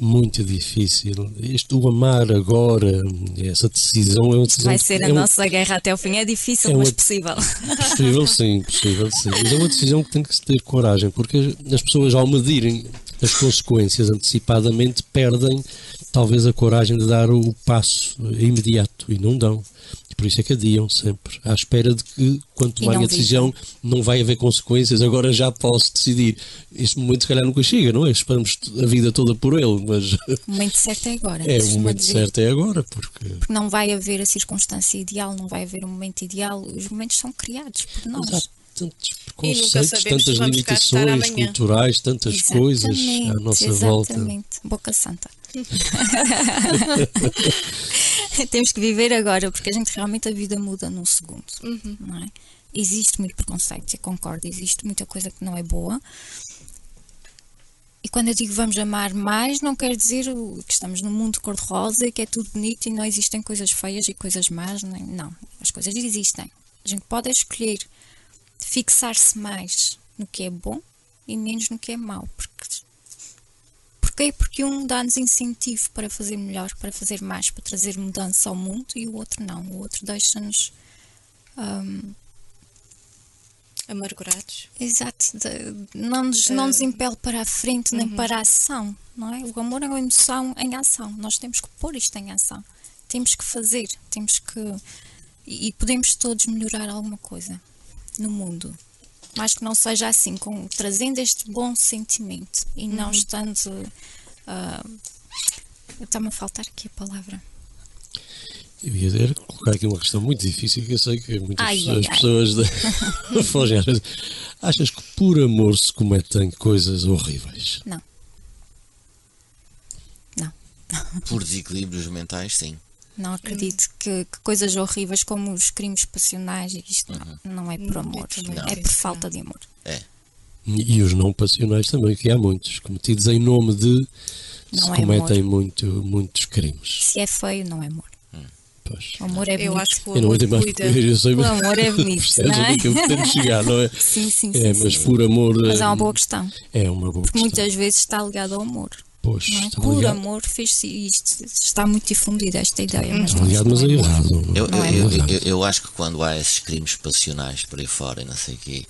muito difícil. Isto, o amar agora, essa decisão é uma decisão. Vai ser a é nossa guerra até o fim. É difícil, é mas uma, possível. Possível, sim, possível, sim. Mas é uma decisão que tem que se ter coragem, porque as pessoas, ao medirem as consequências antecipadamente, perdem talvez a coragem de dar o passo imediato e não dão. Por isso é que adiam sempre, à espera de que, quando tomarem a decisão, não vai haver consequências, agora já posso decidir. Este momento, se calhar, nunca chega, não é? Esperamos a vida toda por ele, mas. O momento certo é agora. É, o momento dizer. certo é agora, porque. Porque não vai haver a circunstância ideal, não vai haver um momento ideal, os momentos são criados por nós. Exato. Tantos preconceitos, tantas limitações culturais, tantas exatamente, coisas à nossa exatamente. volta. Exatamente, boca santa. Temos que viver agora, porque a gente realmente a vida muda num segundo. Uhum. Não é? Existe muito preconceito, eu concordo, existe muita coisa que não é boa. E quando eu digo vamos amar mais, não quer dizer que estamos num mundo cor-de-rosa e que é tudo bonito e não existem coisas feias e coisas más. Não, as coisas existem. A gente pode escolher fixar-se mais no que é bom e menos no que é mau. Porque, porquê? Porque um dá-nos incentivo para fazer melhor, para fazer mais, para trazer mudança ao mundo e o outro não. O outro deixa-nos. Um, amargurados. Exato, de, não, nos, não nos impele para a frente nem uhum. para a ação, não é? O amor é uma emoção em ação. Nós temos que pôr isto em ação. Temos que fazer, temos que. E, e podemos todos melhorar alguma coisa no mundo. Mas que não seja assim, com, trazendo este bom sentimento e uhum. não estando. Uh, Está-me a faltar aqui a palavra. Eu ia dizer, colocar aqui uma questão muito difícil que eu sei que muitas ai, pessoas, ai, pessoas fogem às vezes. Achas que por amor se cometem coisas horríveis? Não. Não. Por desequilíbrios mentais, sim. Não acredito que, que, coisas horríveis como os crimes passionais, isto uhum. não, não é por amor, não. é por falta de amor. É. E os não passionais também, que há muitos, cometidos em nome de não se é cometem muito, muitos crimes. Se é feio, não é amor. Hum. Pois. O amor é bonito. Eu acho que o amor, eu não cuida. Eu sei, o amor é bonito, não é? que eu pretendo chegar, não é? Sim, sim, é, sim. Mas sim. por amor... Mas é uma boa questão. É uma boa Porque questão. muitas vezes está ligado ao amor. Pois, é? Por ligado. amor fez-se isto. Está muito difundida esta ideia. Mas está ligado, mas é errado. Eu, eu, é eu, eu, eu, acho que quando há esses crimes passionais por aí fora e não sei o quê,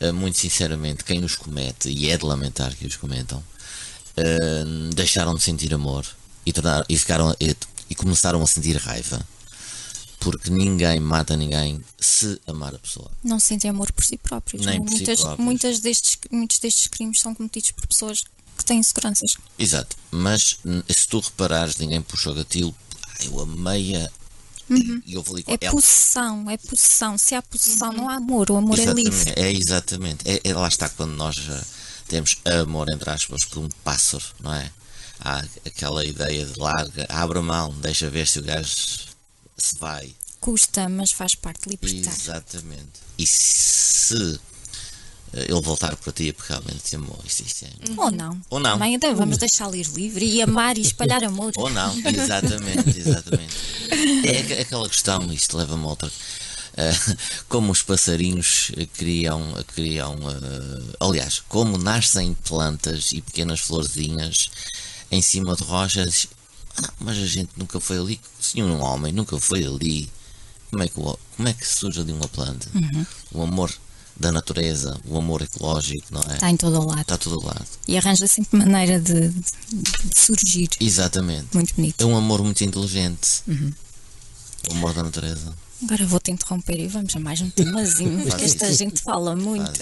eh, muito sinceramente, quem os comete, e é de lamentar que os cometam, uh, deixaram de sentir amor e, tornaram, e, ficaram, e, e começaram a sentir raiva porque ninguém mata ninguém se amar a pessoa. Não sentem amor por si próprios. Nem por muitas, si próprios. Muitas destes, muitos destes crimes são cometidos por pessoas que têm inseguranças. Exato, mas se tu reparares, ninguém puxou gatilho, eu amei-a. Uhum. E eu vou ali é ela. possessão, é possessão. Se há possessão, uhum. não há amor. O amor exatamente, é livre. É exatamente. É, é, lá está quando nós uh, temos amor, entre aspas, por um pássaro, não é? Há aquela ideia de larga, abre a mão, deixa ver se o gajo se vai. Custa, mas faz parte libertar. Exatamente. E se ele voltar para ti é porque realmente te amou. Isto, isto é... Ou não. Ou não. Também então, vamos deixá-lo ir livre e amar e espalhar amor. Ou não, exatamente, exatamente. É aquela questão, isto leva-me a outra. Uh, como os passarinhos criam, criam uh, aliás, como nascem plantas e pequenas florzinhas em cima de rochas, ah, mas a gente nunca foi ali, se um homem nunca foi ali, como é que, como é que surge ali uma planta? Uhum. O amor da natureza, o amor ecológico, não é? Está em todo o lado. Está todo o lado. E arranja sempre maneira de, de, surgir. Exatamente. Muito bonito. É um amor muito inteligente. Uhum. O amor da natureza. Agora vou-te interromper e vamos a mais um temazinho, porque esta isso. gente fala muito.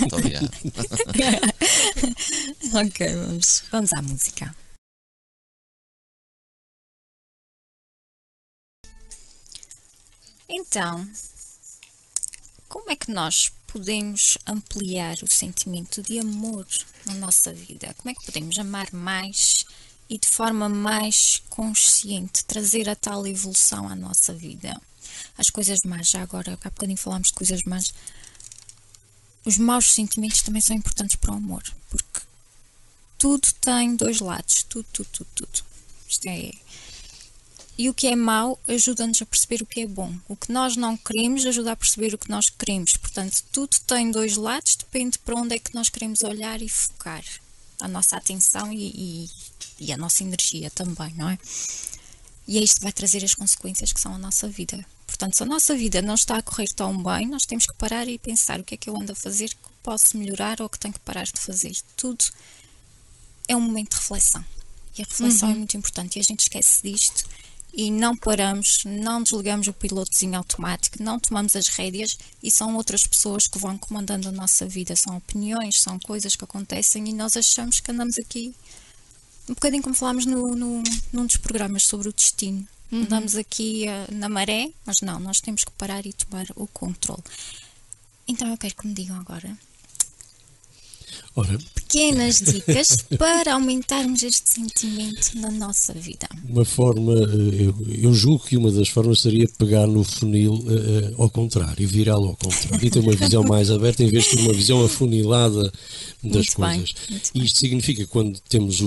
Muito obrigado. ok, vamos, vamos à música. Então, como é que nós podemos ampliar o sentimento de amor na nossa vida? Como é que podemos amar mais e de forma mais consciente trazer a tal evolução à nossa vida? As coisas más, já agora, há bocadinho falámos de coisas más. Os maus sentimentos também são importantes para o amor, porque tudo tem dois lados, tudo, tudo, tudo, tudo. Isto é, e o que é mau ajuda-nos a perceber o que é bom. O que nós não queremos ajuda a perceber o que nós queremos. Portanto, tudo tem dois lados, depende para onde é que nós queremos olhar e focar a nossa atenção e, e, e a nossa energia também, não é? E é isto que vai trazer as consequências que são a nossa vida. Portanto, se a nossa vida não está a correr tão bem, nós temos que parar e pensar o que é que eu ando a fazer que posso melhorar ou que tenho que parar de fazer. Tudo é um momento de reflexão. E a reflexão uhum. é muito importante e a gente esquece disto e não paramos, não desligamos o pilotozinho automático, não tomamos as rédeas e são outras pessoas que vão comandando a nossa vida. São opiniões, são coisas que acontecem e nós achamos que andamos aqui um bocadinho como falámos no, no, num dos programas sobre o destino. Uhum. Andamos aqui uh, na maré, mas não, nós temos que parar e tomar o controle. Então eu quero que me digam agora Ora, pequenas dicas para aumentarmos este sentimento na nossa vida. Uma forma, eh, eu, eu julgo que uma das formas seria pegar no funil uh, ao contrário e virá-lo ao contrário e ter uma visão mais aberta em vez de ter uma visão afunilada das muito coisas. Bem, e isto significa quando temos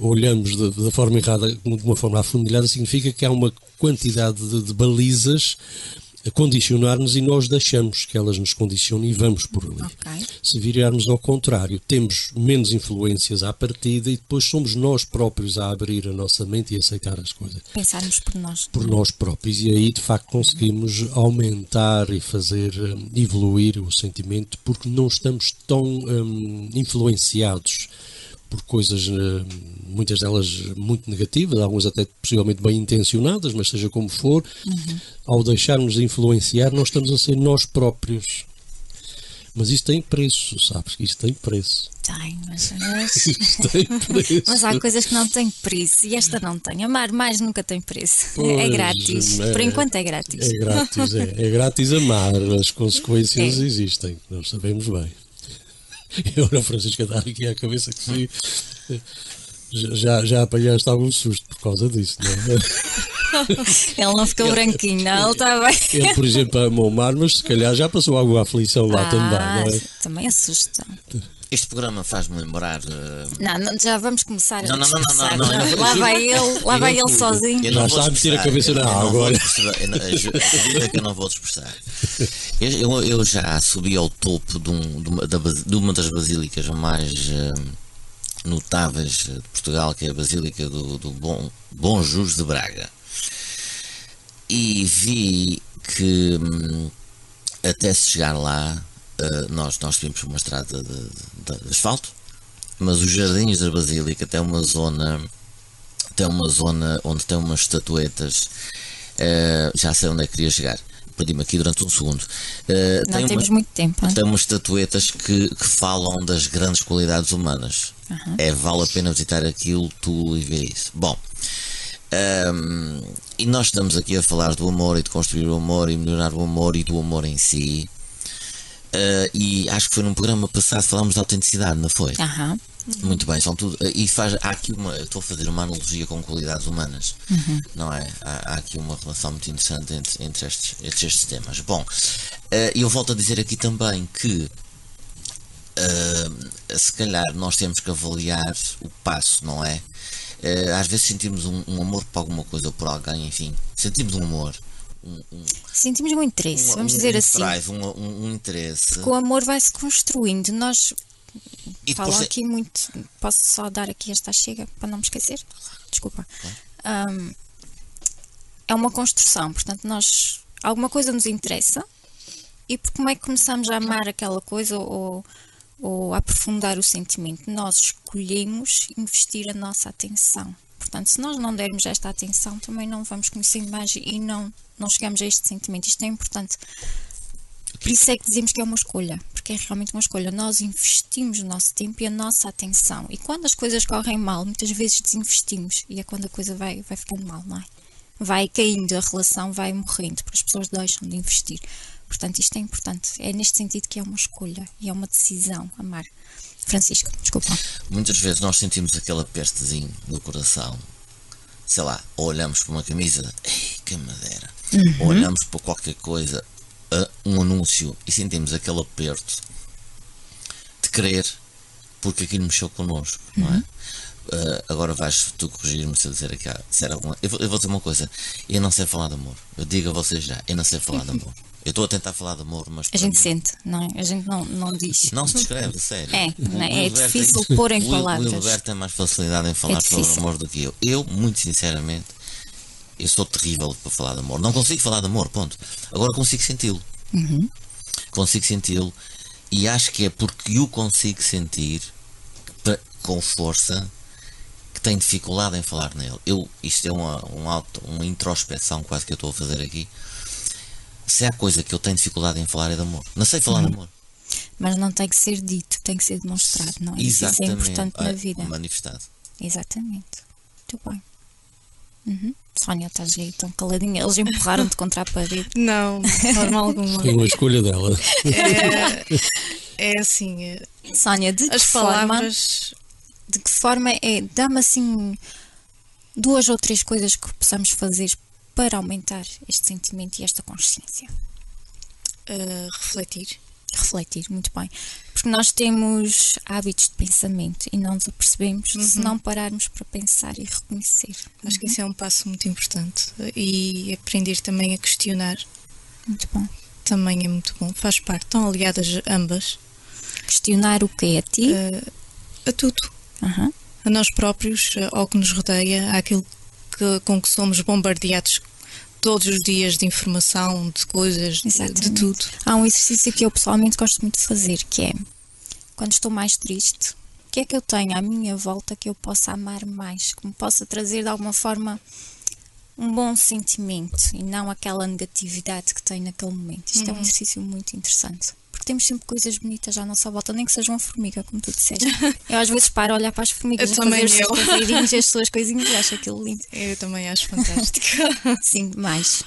olhamos da, da, forma errada, de uma forma afunilada, significa que há uma quantidade de, de balizas a condicionar-nos e nós deixamos que elas nos condicionem e vamos por ali. Okay. Se virarmos ao contrário, temos menos influências à partida e depois somos nós próprios a abrir a nossa mente e aceitar as coisas. Pensarmos por nós. Por nós próprios. E aí, de facto, conseguimos aumentar e fazer um, evoluir o sentimento porque não estamos tão um, influenciados por coisas, eh, muitas delas muito negativas, algumas até possivelmente bem intencionadas, mas seja como for, uhum. ao deixarmos de influenciar, nós estamos a ser nós próprios. Mas isso tem preço, sabes? Isso tem preço. Tem, mas. mas... Isso tem preço. mas há coisas que não têm preço e esta não tem. Amar mais nunca tem preço. É pois, é grátis. É, Por enquanto é grátis. É grátis, é. É grátis amar, as consequências é. existem, nós sabemos bem. E olha o Francisco dar aqui à cabeça que sim, já, já apanhaste algum susto por causa disso, não é? Ele não ficou ele, branquinho, não, ele está bem. Ele, por exemplo, amou o mar, mas se calhar já passou alguma aflição lá ah, também, não é? Também assusta. Este programa faz-me lembrar. Uh... Não, não, já vamos começar não, a não, não, não, não, não, Lá vai ele, lá vai ele sozinho. Já está a meter a cabeça na água. Acredita que eu não vou dispersar. Eu, eu, eu, já subi ao topo de, um, de, uma, de uma das basílicas mais uh, notáveis de Portugal, que é a Basílica do, do Bom, Bom Jus de Braga. E vi que um, até se chegar lá eh, nós, nós vimos uma estrada de, de, de, asfalto, mas os jardins da Basílica tem uma zona tem uma zona onde tem umas estatuetas uh, já sei onde é que queria chegar. Perdi-me aqui durante um segundo. Uh, não temos uma, muito tempo tem umas estatuetas que, que falam das grandes qualidades humanas. Uhum. é, vale a pena visitar aquilo tu e ver isso. Bom um, e nós estamos aqui a falar do amor e de construir o amor e melhorar o amor e do amor em si Uh, e acho que foi num programa passado falámos de autenticidade, não foi? Uhum. Muito bem, são tudo. E faz, há aqui uma. Estou a fazer uma analogia com qualidades humanas, uhum. não é? Há, há, aqui uma relação muito interessante entre, entre, estes, entre estes temas. Bom, uh, eu volto a dizer aqui também que. Uh, se calhar nós temos que avaliar o passo, não é? às vezes sentimos um, um amor por alguma coisa ou por alguém, enfim, sentimos um amor, um, um, sentimos um interesse, um, vamos dizer assim. Drive, um, interesse. Porque o amor vai se construindo. Nós e falo é- aqui muito. Posso só dar aqui esta chega para não me esquecer? Desculpa. É uma construção, portanto, nós alguma coisa nos interessa e por como é que começamos a amar aquela coisa ou, ou a aprofundar o sentimento? Nós escolhemos investir a nossa atenção. Portanto, se nós não dermos esta atenção, também não vamos conhecendo mais e não, não chegamos a este sentimento. Isto é importante. Por isso é que dizemos que é uma escolha, porque é realmente uma escolha. Nós investimos o nosso tempo e a nossa atenção. E quando as coisas correm mal, muitas vezes desinvestimos. E é quando a coisa vai, vai ficando mal, não é? Vai caindo, a relação vai morrendo, porque as pessoas deixam de investir. Portanto, isto é importante. É neste sentido que é uma escolha e é uma decisão, amar. Francisco, desculpa. Muitas vezes nós sentimos aquela pestezinho no coração. Sei lá, ou olhamos para uma camisa, ei, que madeira. Uhum. Ou olhamos para qualquer coisa, um anúncio, e sentimos aquele aperto de querer, porque aquilo mexeu connosco, uhum. não é? Uh, agora vais tu corrigir-me se eu dizer aqui, se era alguma. Eu vou, eu vou dizer uma coisa: eu não sei falar de amor. Eu digo a vocês já, eu não sei falar de amor. Eu estou a tentar falar de amor, mas. A gente mim, sente, não é? A gente não, não diz. Não se descreve, sério. É, é, é difícil tem, pôr em o, palavras. O Hilberto tem mais facilidade em falar é sobre amor do que eu. Eu, muito sinceramente, eu sou terrível para falar de amor. Não consigo falar de amor, ponto. Agora consigo senti-lo. Uhum. Consigo senti-lo e acho que é porque o consigo sentir com força que tenho dificuldade em falar nele. Eu, isto é uma, um auto, uma introspeção quase que eu estou a fazer aqui se há coisa que eu tenho dificuldade em falar é de amor. Não sei falar hum. de amor. Mas não tem que ser dito, tem que ser demonstrado, não é? Exatamente. Isso é importante na é, vida. Manifestado. Exatamente. Muito bem. Uhum. Sónia, estás aí tão caladinha. Eles empurraram-te contra a parede. Não, de forma alguma. Foi uma escolha dela. É, é assim. é- Sónia, de As que forma, palavras. De que forma é, dá-me assim duas ou três coisas que possamos fazer para aumentar este sentimento e esta consciência. uh, refletir. Refletir, muito bem. Porque nós temos hábitos de pensamento e não nos apercebemos se não pararmos para pensar e reconhecer. Acho que isso é um passo muito importante. E aprender também a questionar Muito bom. também é muito bom. Faz parte. Estão aliadas ambas Questionar o que é a ti. a tudo. Aham. A nós próprios, eh, ao que nos rodeia, àquilo que, com que somos bombardeados todos os dias de informação, de coisas, de, tudo. Há um exercício que eu pessoalmente gosto muito de fazer, que é quando estou mais triste, o que é que eu tenho à minha volta que eu possa amar mais, que me possa trazer de alguma forma um bom sentimento e não aquela negatividade que tenho naquele momento. Isto é um exercício muito interessante. Porque temos sempre coisas bonitas à nossa volta, nem que seja uma formiga, como tu disseste. Eu às vezes paro a olhar para as formigas Eu fazer também, os eu. as suas coisinhas e acho aquilo lindo. Eu também acho fantástico. Sim, mais.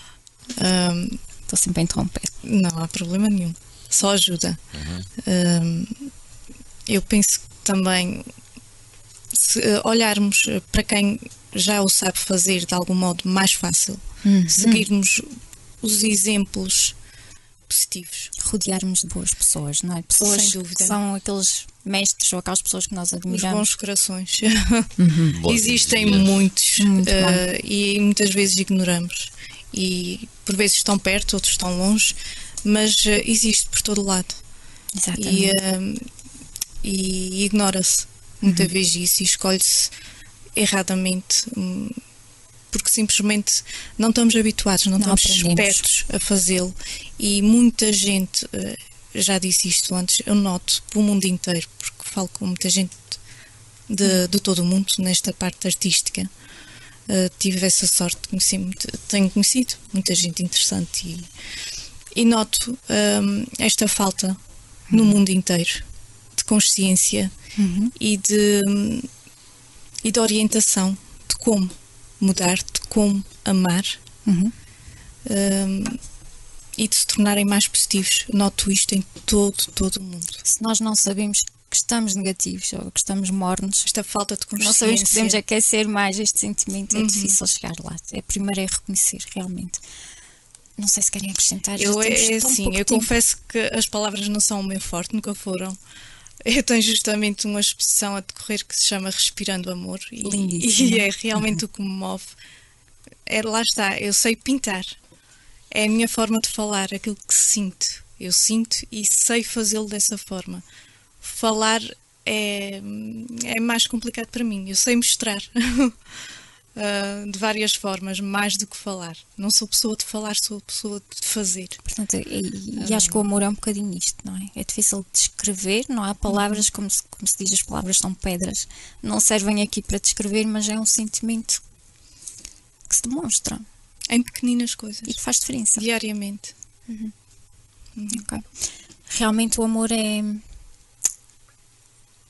Ahm, Estou sempre a interromper. Não há problema nenhum. Só ajuda. Hum, eu penso que também, se eh, olharmos para quem já o sabe fazer de algum modo mais fácil, seguirmos os exemplos positivos. rodearmos de boas pessoas, não é? Pessoas Sem que dúvida. são aqueles mestres ou aquelas pessoas que nós Os admiramos. bons corações. Bom Existem muitos Muito eh, e muitas vezes ignoramos. E por vezes estão perto, outros estão longe, mas eh, existe por todo lado. e, Exatamente. hum, e ignora-se muita vez isso e escolhe-se erradamente hum, porque simplesmente não estamos habituados, não, Não estamos aprendemos. espertos a fazê-lo e muita gente eh, já disse isto antes, eu noto pelo mundo inteiro, porque falo com muita gente de, de todo o mundo nesta parte artística. Eh, tive essa sorte, muito- tenho conhecido muita gente interessante e, e noto hum, esta falta no mundo inteiro de consciência e de e de orientação de como mudar, de como amar Uhum. hum, e de se tornarem mais positivos. Noto isto em todo, todo o mundo. Se nós não sabemos que estamos negativos ou que estamos mornos, Esta falta de consciência. não sabemos que podemos aquecer mais este sentimento, é Uhum. difícil chegar lá. É primeiro é reconhecer, realmente. Não sei se querem acrescentar. Eu é, assim, pouco eu tempo. confesso que as palavras não são o meu forte, nunca foram. Eu tenho justamente uma expressão a decorrer que se chama Respirando Amor e, e é realmente o que me move. É, lá está, eu sei pintar. É a minha forma de falar, aquilo que sinto. Eu sinto e sei fazê-lo dessa forma. Falar é, é mais complicado para mim. Eu sei mostrar ah, de várias formas, mais do que falar. Não sou pessoa de falar, sou pessoa de fazer. Portanto, e, e acho que o amor é um bocadinho isto, não é? É difícil de descrever, não há palavras, como se, como se diz, as palavras são pedras, não servem aqui para descrever, mas é um sentimento que se demonstra Em pequeninas coisas. e que faz diferença. Diariamente. Ok. Realmente o amor é.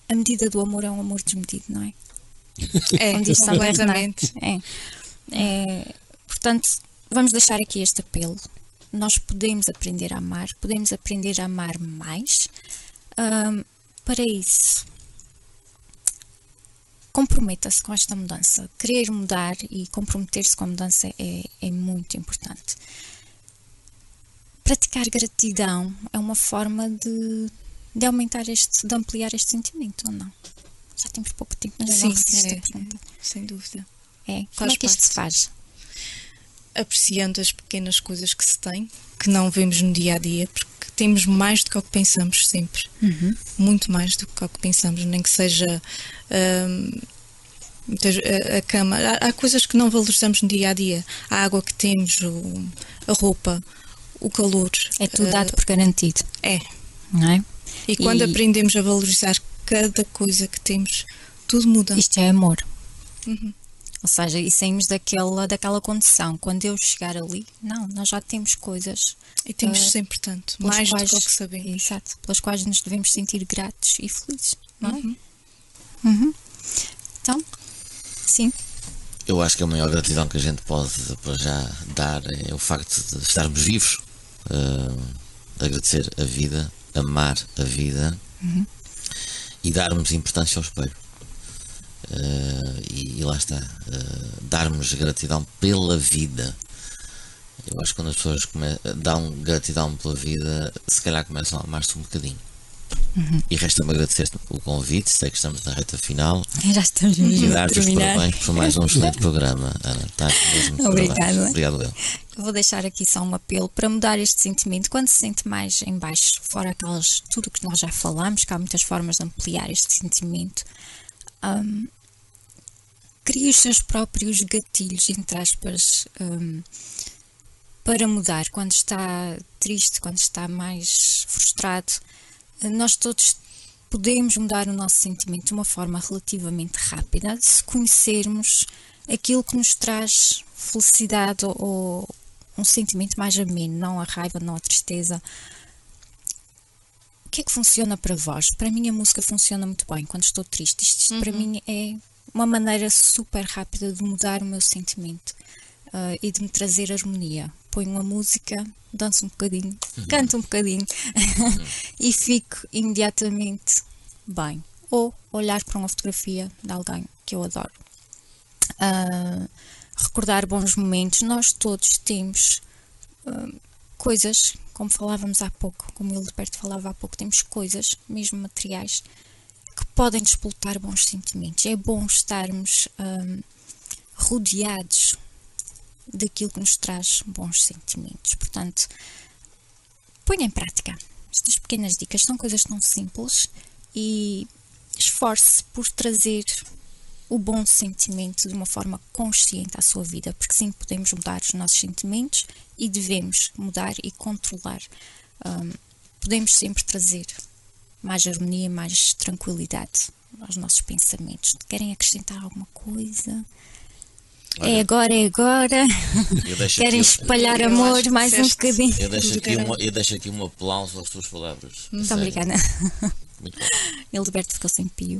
A medida do amor é um amor desmedido, não é? É, diz completamente. É. É, Portanto, vamos deixar aqui este apelo. Nós podemos aprender a amar, podemos aprender a amar mais. Ahm, para isso, comprometa-se com esta mudança. Querer mudar e comprometer-se com a mudança é, é muito importante. Praticar gratidão é uma forma de, de aumentar este, de ampliar este sentimento, ou não? Já temos pouco tempo, mas eu Sim, é, perguntar. sem dúvida. É. Como é que isto se faz? Apreciando as pequenas coisas que se tem, que não vemos no dia a dia, porque temos mais do que o que pensamos sempre. Muito mais do que o que pensamos, nem que seja hum, a, a cama. Há, há coisas que não valorizamos no dia a dia. A água que temos, o- a roupa, o calor. É tudo dado por garantido, é. não é? E quando E- aprendemos a valorizar cada coisa que temos, tudo muda. Isto é amor. Uhum. Ou seja, e saímos daquela, daquela condição. Quando eu chegar ali, não, nós já temos coisas E temos eh, sempre tanto, mais quais, do que sabemos. Exato, pelas quais nos devemos sentir gratos e felizes, não é? Uhum. Uhum. Então, sim, Eu acho que a maior gratidão que a gente pode para já dar é o facto de estarmos vivos, uh, agradecer a vida, amar a vida uhum. E darmos importância ao espelho. Uh, e, e, lá está, uh, darmos gratidão pela vida. Eu acho que quando as pessoas dão gratidão pela vida, se calhar começam a amar-se um bocadinho. Uhum. E resta-me agradecer o convite, sei que estamos na reta final. Já estamos mesmo E dar-te os parabéns por mais um excelente programa, Ana. Tá mesmo Obrigada. Obrigado, eu. Vou deixar aqui só um apelo para mudar este sentimento. Quando se sente mais em baixo, fora aquelas, tudo que nós já falamos, que há muitas formas de ampliar este sentimento, um, crie os seus próprios gatilhos, entre aspas, um, para mudar. Quando está triste, quando está mais frustrado, nós todos podemos mudar o nosso sentimento de uma forma relativamente rápida se conhecermos aquilo que nos traz felicidade ou um sentimento mais ameno, não a raiva, não a tristeza. O que é que funciona para vós? Para mim a música funciona muito bem quando estou triste. Isto uhum. para mim é uma maneira super rápida de mudar o meu sentimento uh, e de me trazer harmonia. Ponho uma música, danço um bocadinho, uhum. canto um bocadinho uhum. e fico imediatamente bem. Ou olhar para uma fotografia de alguém que eu adoro. Uh, recordar bons momentos. Nós todos temos uh, coisas, como falávamos há pouco, como o Hildeberto falava há pouco, temos coisas, mesmo materiais, que podem despoltar bons sentimentos. É bom estarmos rodeados daquilo que nos traz bons sentimentos. Portanto, ponha em prática. Estas pequenas dicas são coisas tão simples e esforce-se por trazer o bom sentimento de uma forma consciente à sua vida, porque sim, podemos mudar os nossos sentimentos e devemos mudar e controlar. Um, podemos sempre trazer mais harmonia, mais tranquilidade aos nossos pensamentos. Querem acrescentar alguma coisa? Olha, é agora, é agora. Querem aqui, espalhar eu, amor mais um bocadinho. Eu deixo, aqui uma, eu deixo aqui um aplauso às tuas palavras. Muito Sério. obrigada. Muito bom. Hildeberto ficou sem pio.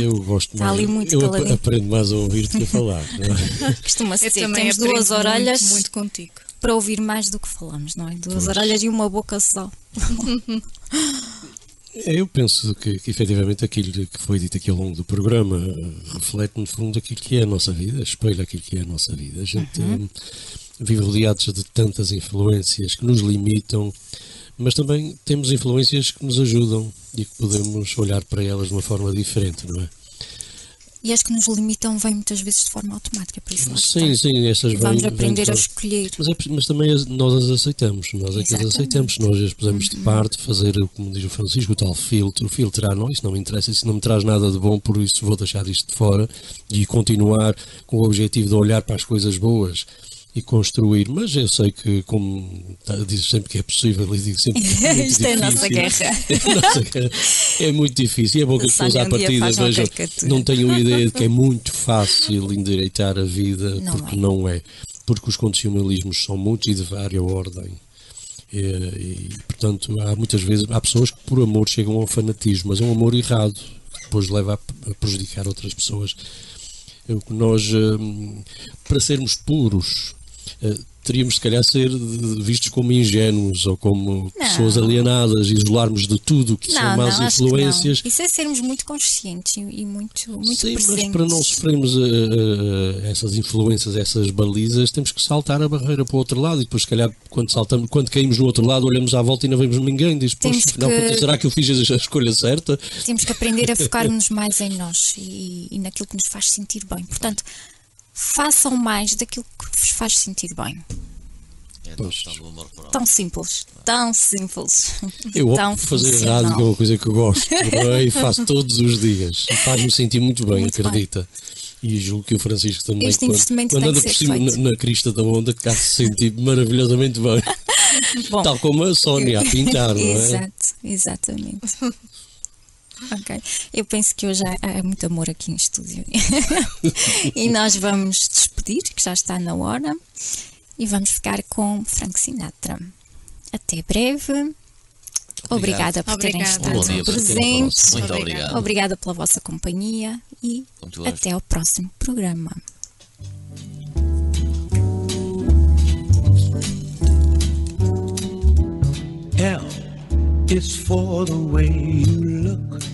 Eu gosto Está mais. Ali muito eu caladinho. aprendo mais a ouvir do que a falar. É? Costuma-se dizer, temos duas orelhas muito, muito contigo. para ouvir mais do que falamos, não é? Duas pois. orelhas e uma boca só. Eu penso que, que efetivamente aquilo que foi dito aqui ao longo do programa reflete no fundo aquilo que é a nossa vida, espelha aquilo que é a nossa vida. A gente uhum. vive rodeados de tantas influências que nos limitam, mas também temos influências que nos ajudam e que podemos olhar para elas de uma forma diferente, não é? E as que nos limitam vêm muitas vezes de forma automática, por isso Sim, está. sim, essas vêm. Vamos aprender a escolher. Mas, é, mas também nós as aceitamos, nós é que as aceitamos, nós as pusemos uhum. de parte, fazer, como diz o Francisco, o tal filtro, filtrar, não, isso não me interessa, isso não me traz nada de bom, por isso vou deixar isto de fora e continuar com o objetivo de olhar para as coisas boas e construir, mas eu sei que, como tá, dizes sempre que é possível, e digo sempre que é muito Isto difícil. é a nossa guerra. é, nossa guerra. é muito difícil. E é bom que as pessoas à partida vejam, não tenham ideia de que é muito fácil endireitar a vida, não porque é. não é. Porque os condicionalismos são muitos e de várias ordem. E, e, portanto, há muitas vezes, há pessoas que por amor chegam ao fanatismo, mas é um amor errado, que depois leva a, a prejudicar outras pessoas. Eu, nós, hum, para sermos puros, teríamos se calhar ser vistos como ingênuos ou como não. pessoas alienadas, isolarmos de tudo que não, são más não, influências. Isso é sermos muito conscientes e muito, muito Sim, presentes. mas para não sofrermos uh, uh, essas influências, essas balizas, temos que saltar a barreira para o outro lado e depois se calhar quando saltamos, quando caímos no outro lado, olhamos à volta e não vemos ninguém, diz, que... será que eu fiz a escolha certa? Temos que aprender a focar-nos mais em nós e, e naquilo que nos faz sentir bem. Portanto, façam mais daquilo que vos faz sentir bem. É tão simples, tão simples. Eu opto por fazer rádio, que é uma coisa que eu gosto, e faço todos os dias. Faz-me sentir muito bem, muito acredita. Bem. E julgo que o Francisco também, este quando, quando anda por cima na, na, crista da onda, que está-se sentir maravilhosamente bem. Bom, Tal como a Sónia a pintar, não é? Exato, exatamente. Ok. Eu penso que hoje há, muito amor aqui em estúdio. e nós vamos despedir, que já está na hora, e vamos ficar com Frank Sinatra. Até breve. Obrigado. Obrigada por terem estado estado presentes. Muito obrigado. Obrigada pela vossa companhia e até ao próximo programa. L is for the way you look.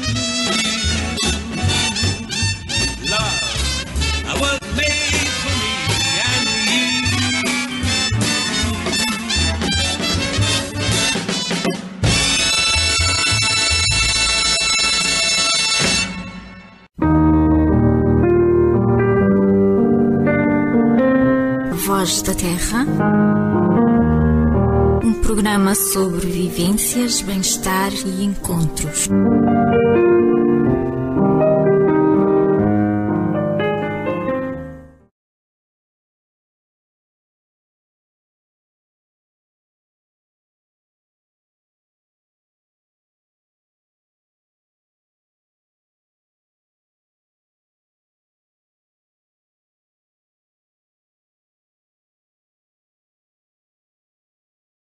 da Terra. Um programa sobre vivências, bem-estar e encontros.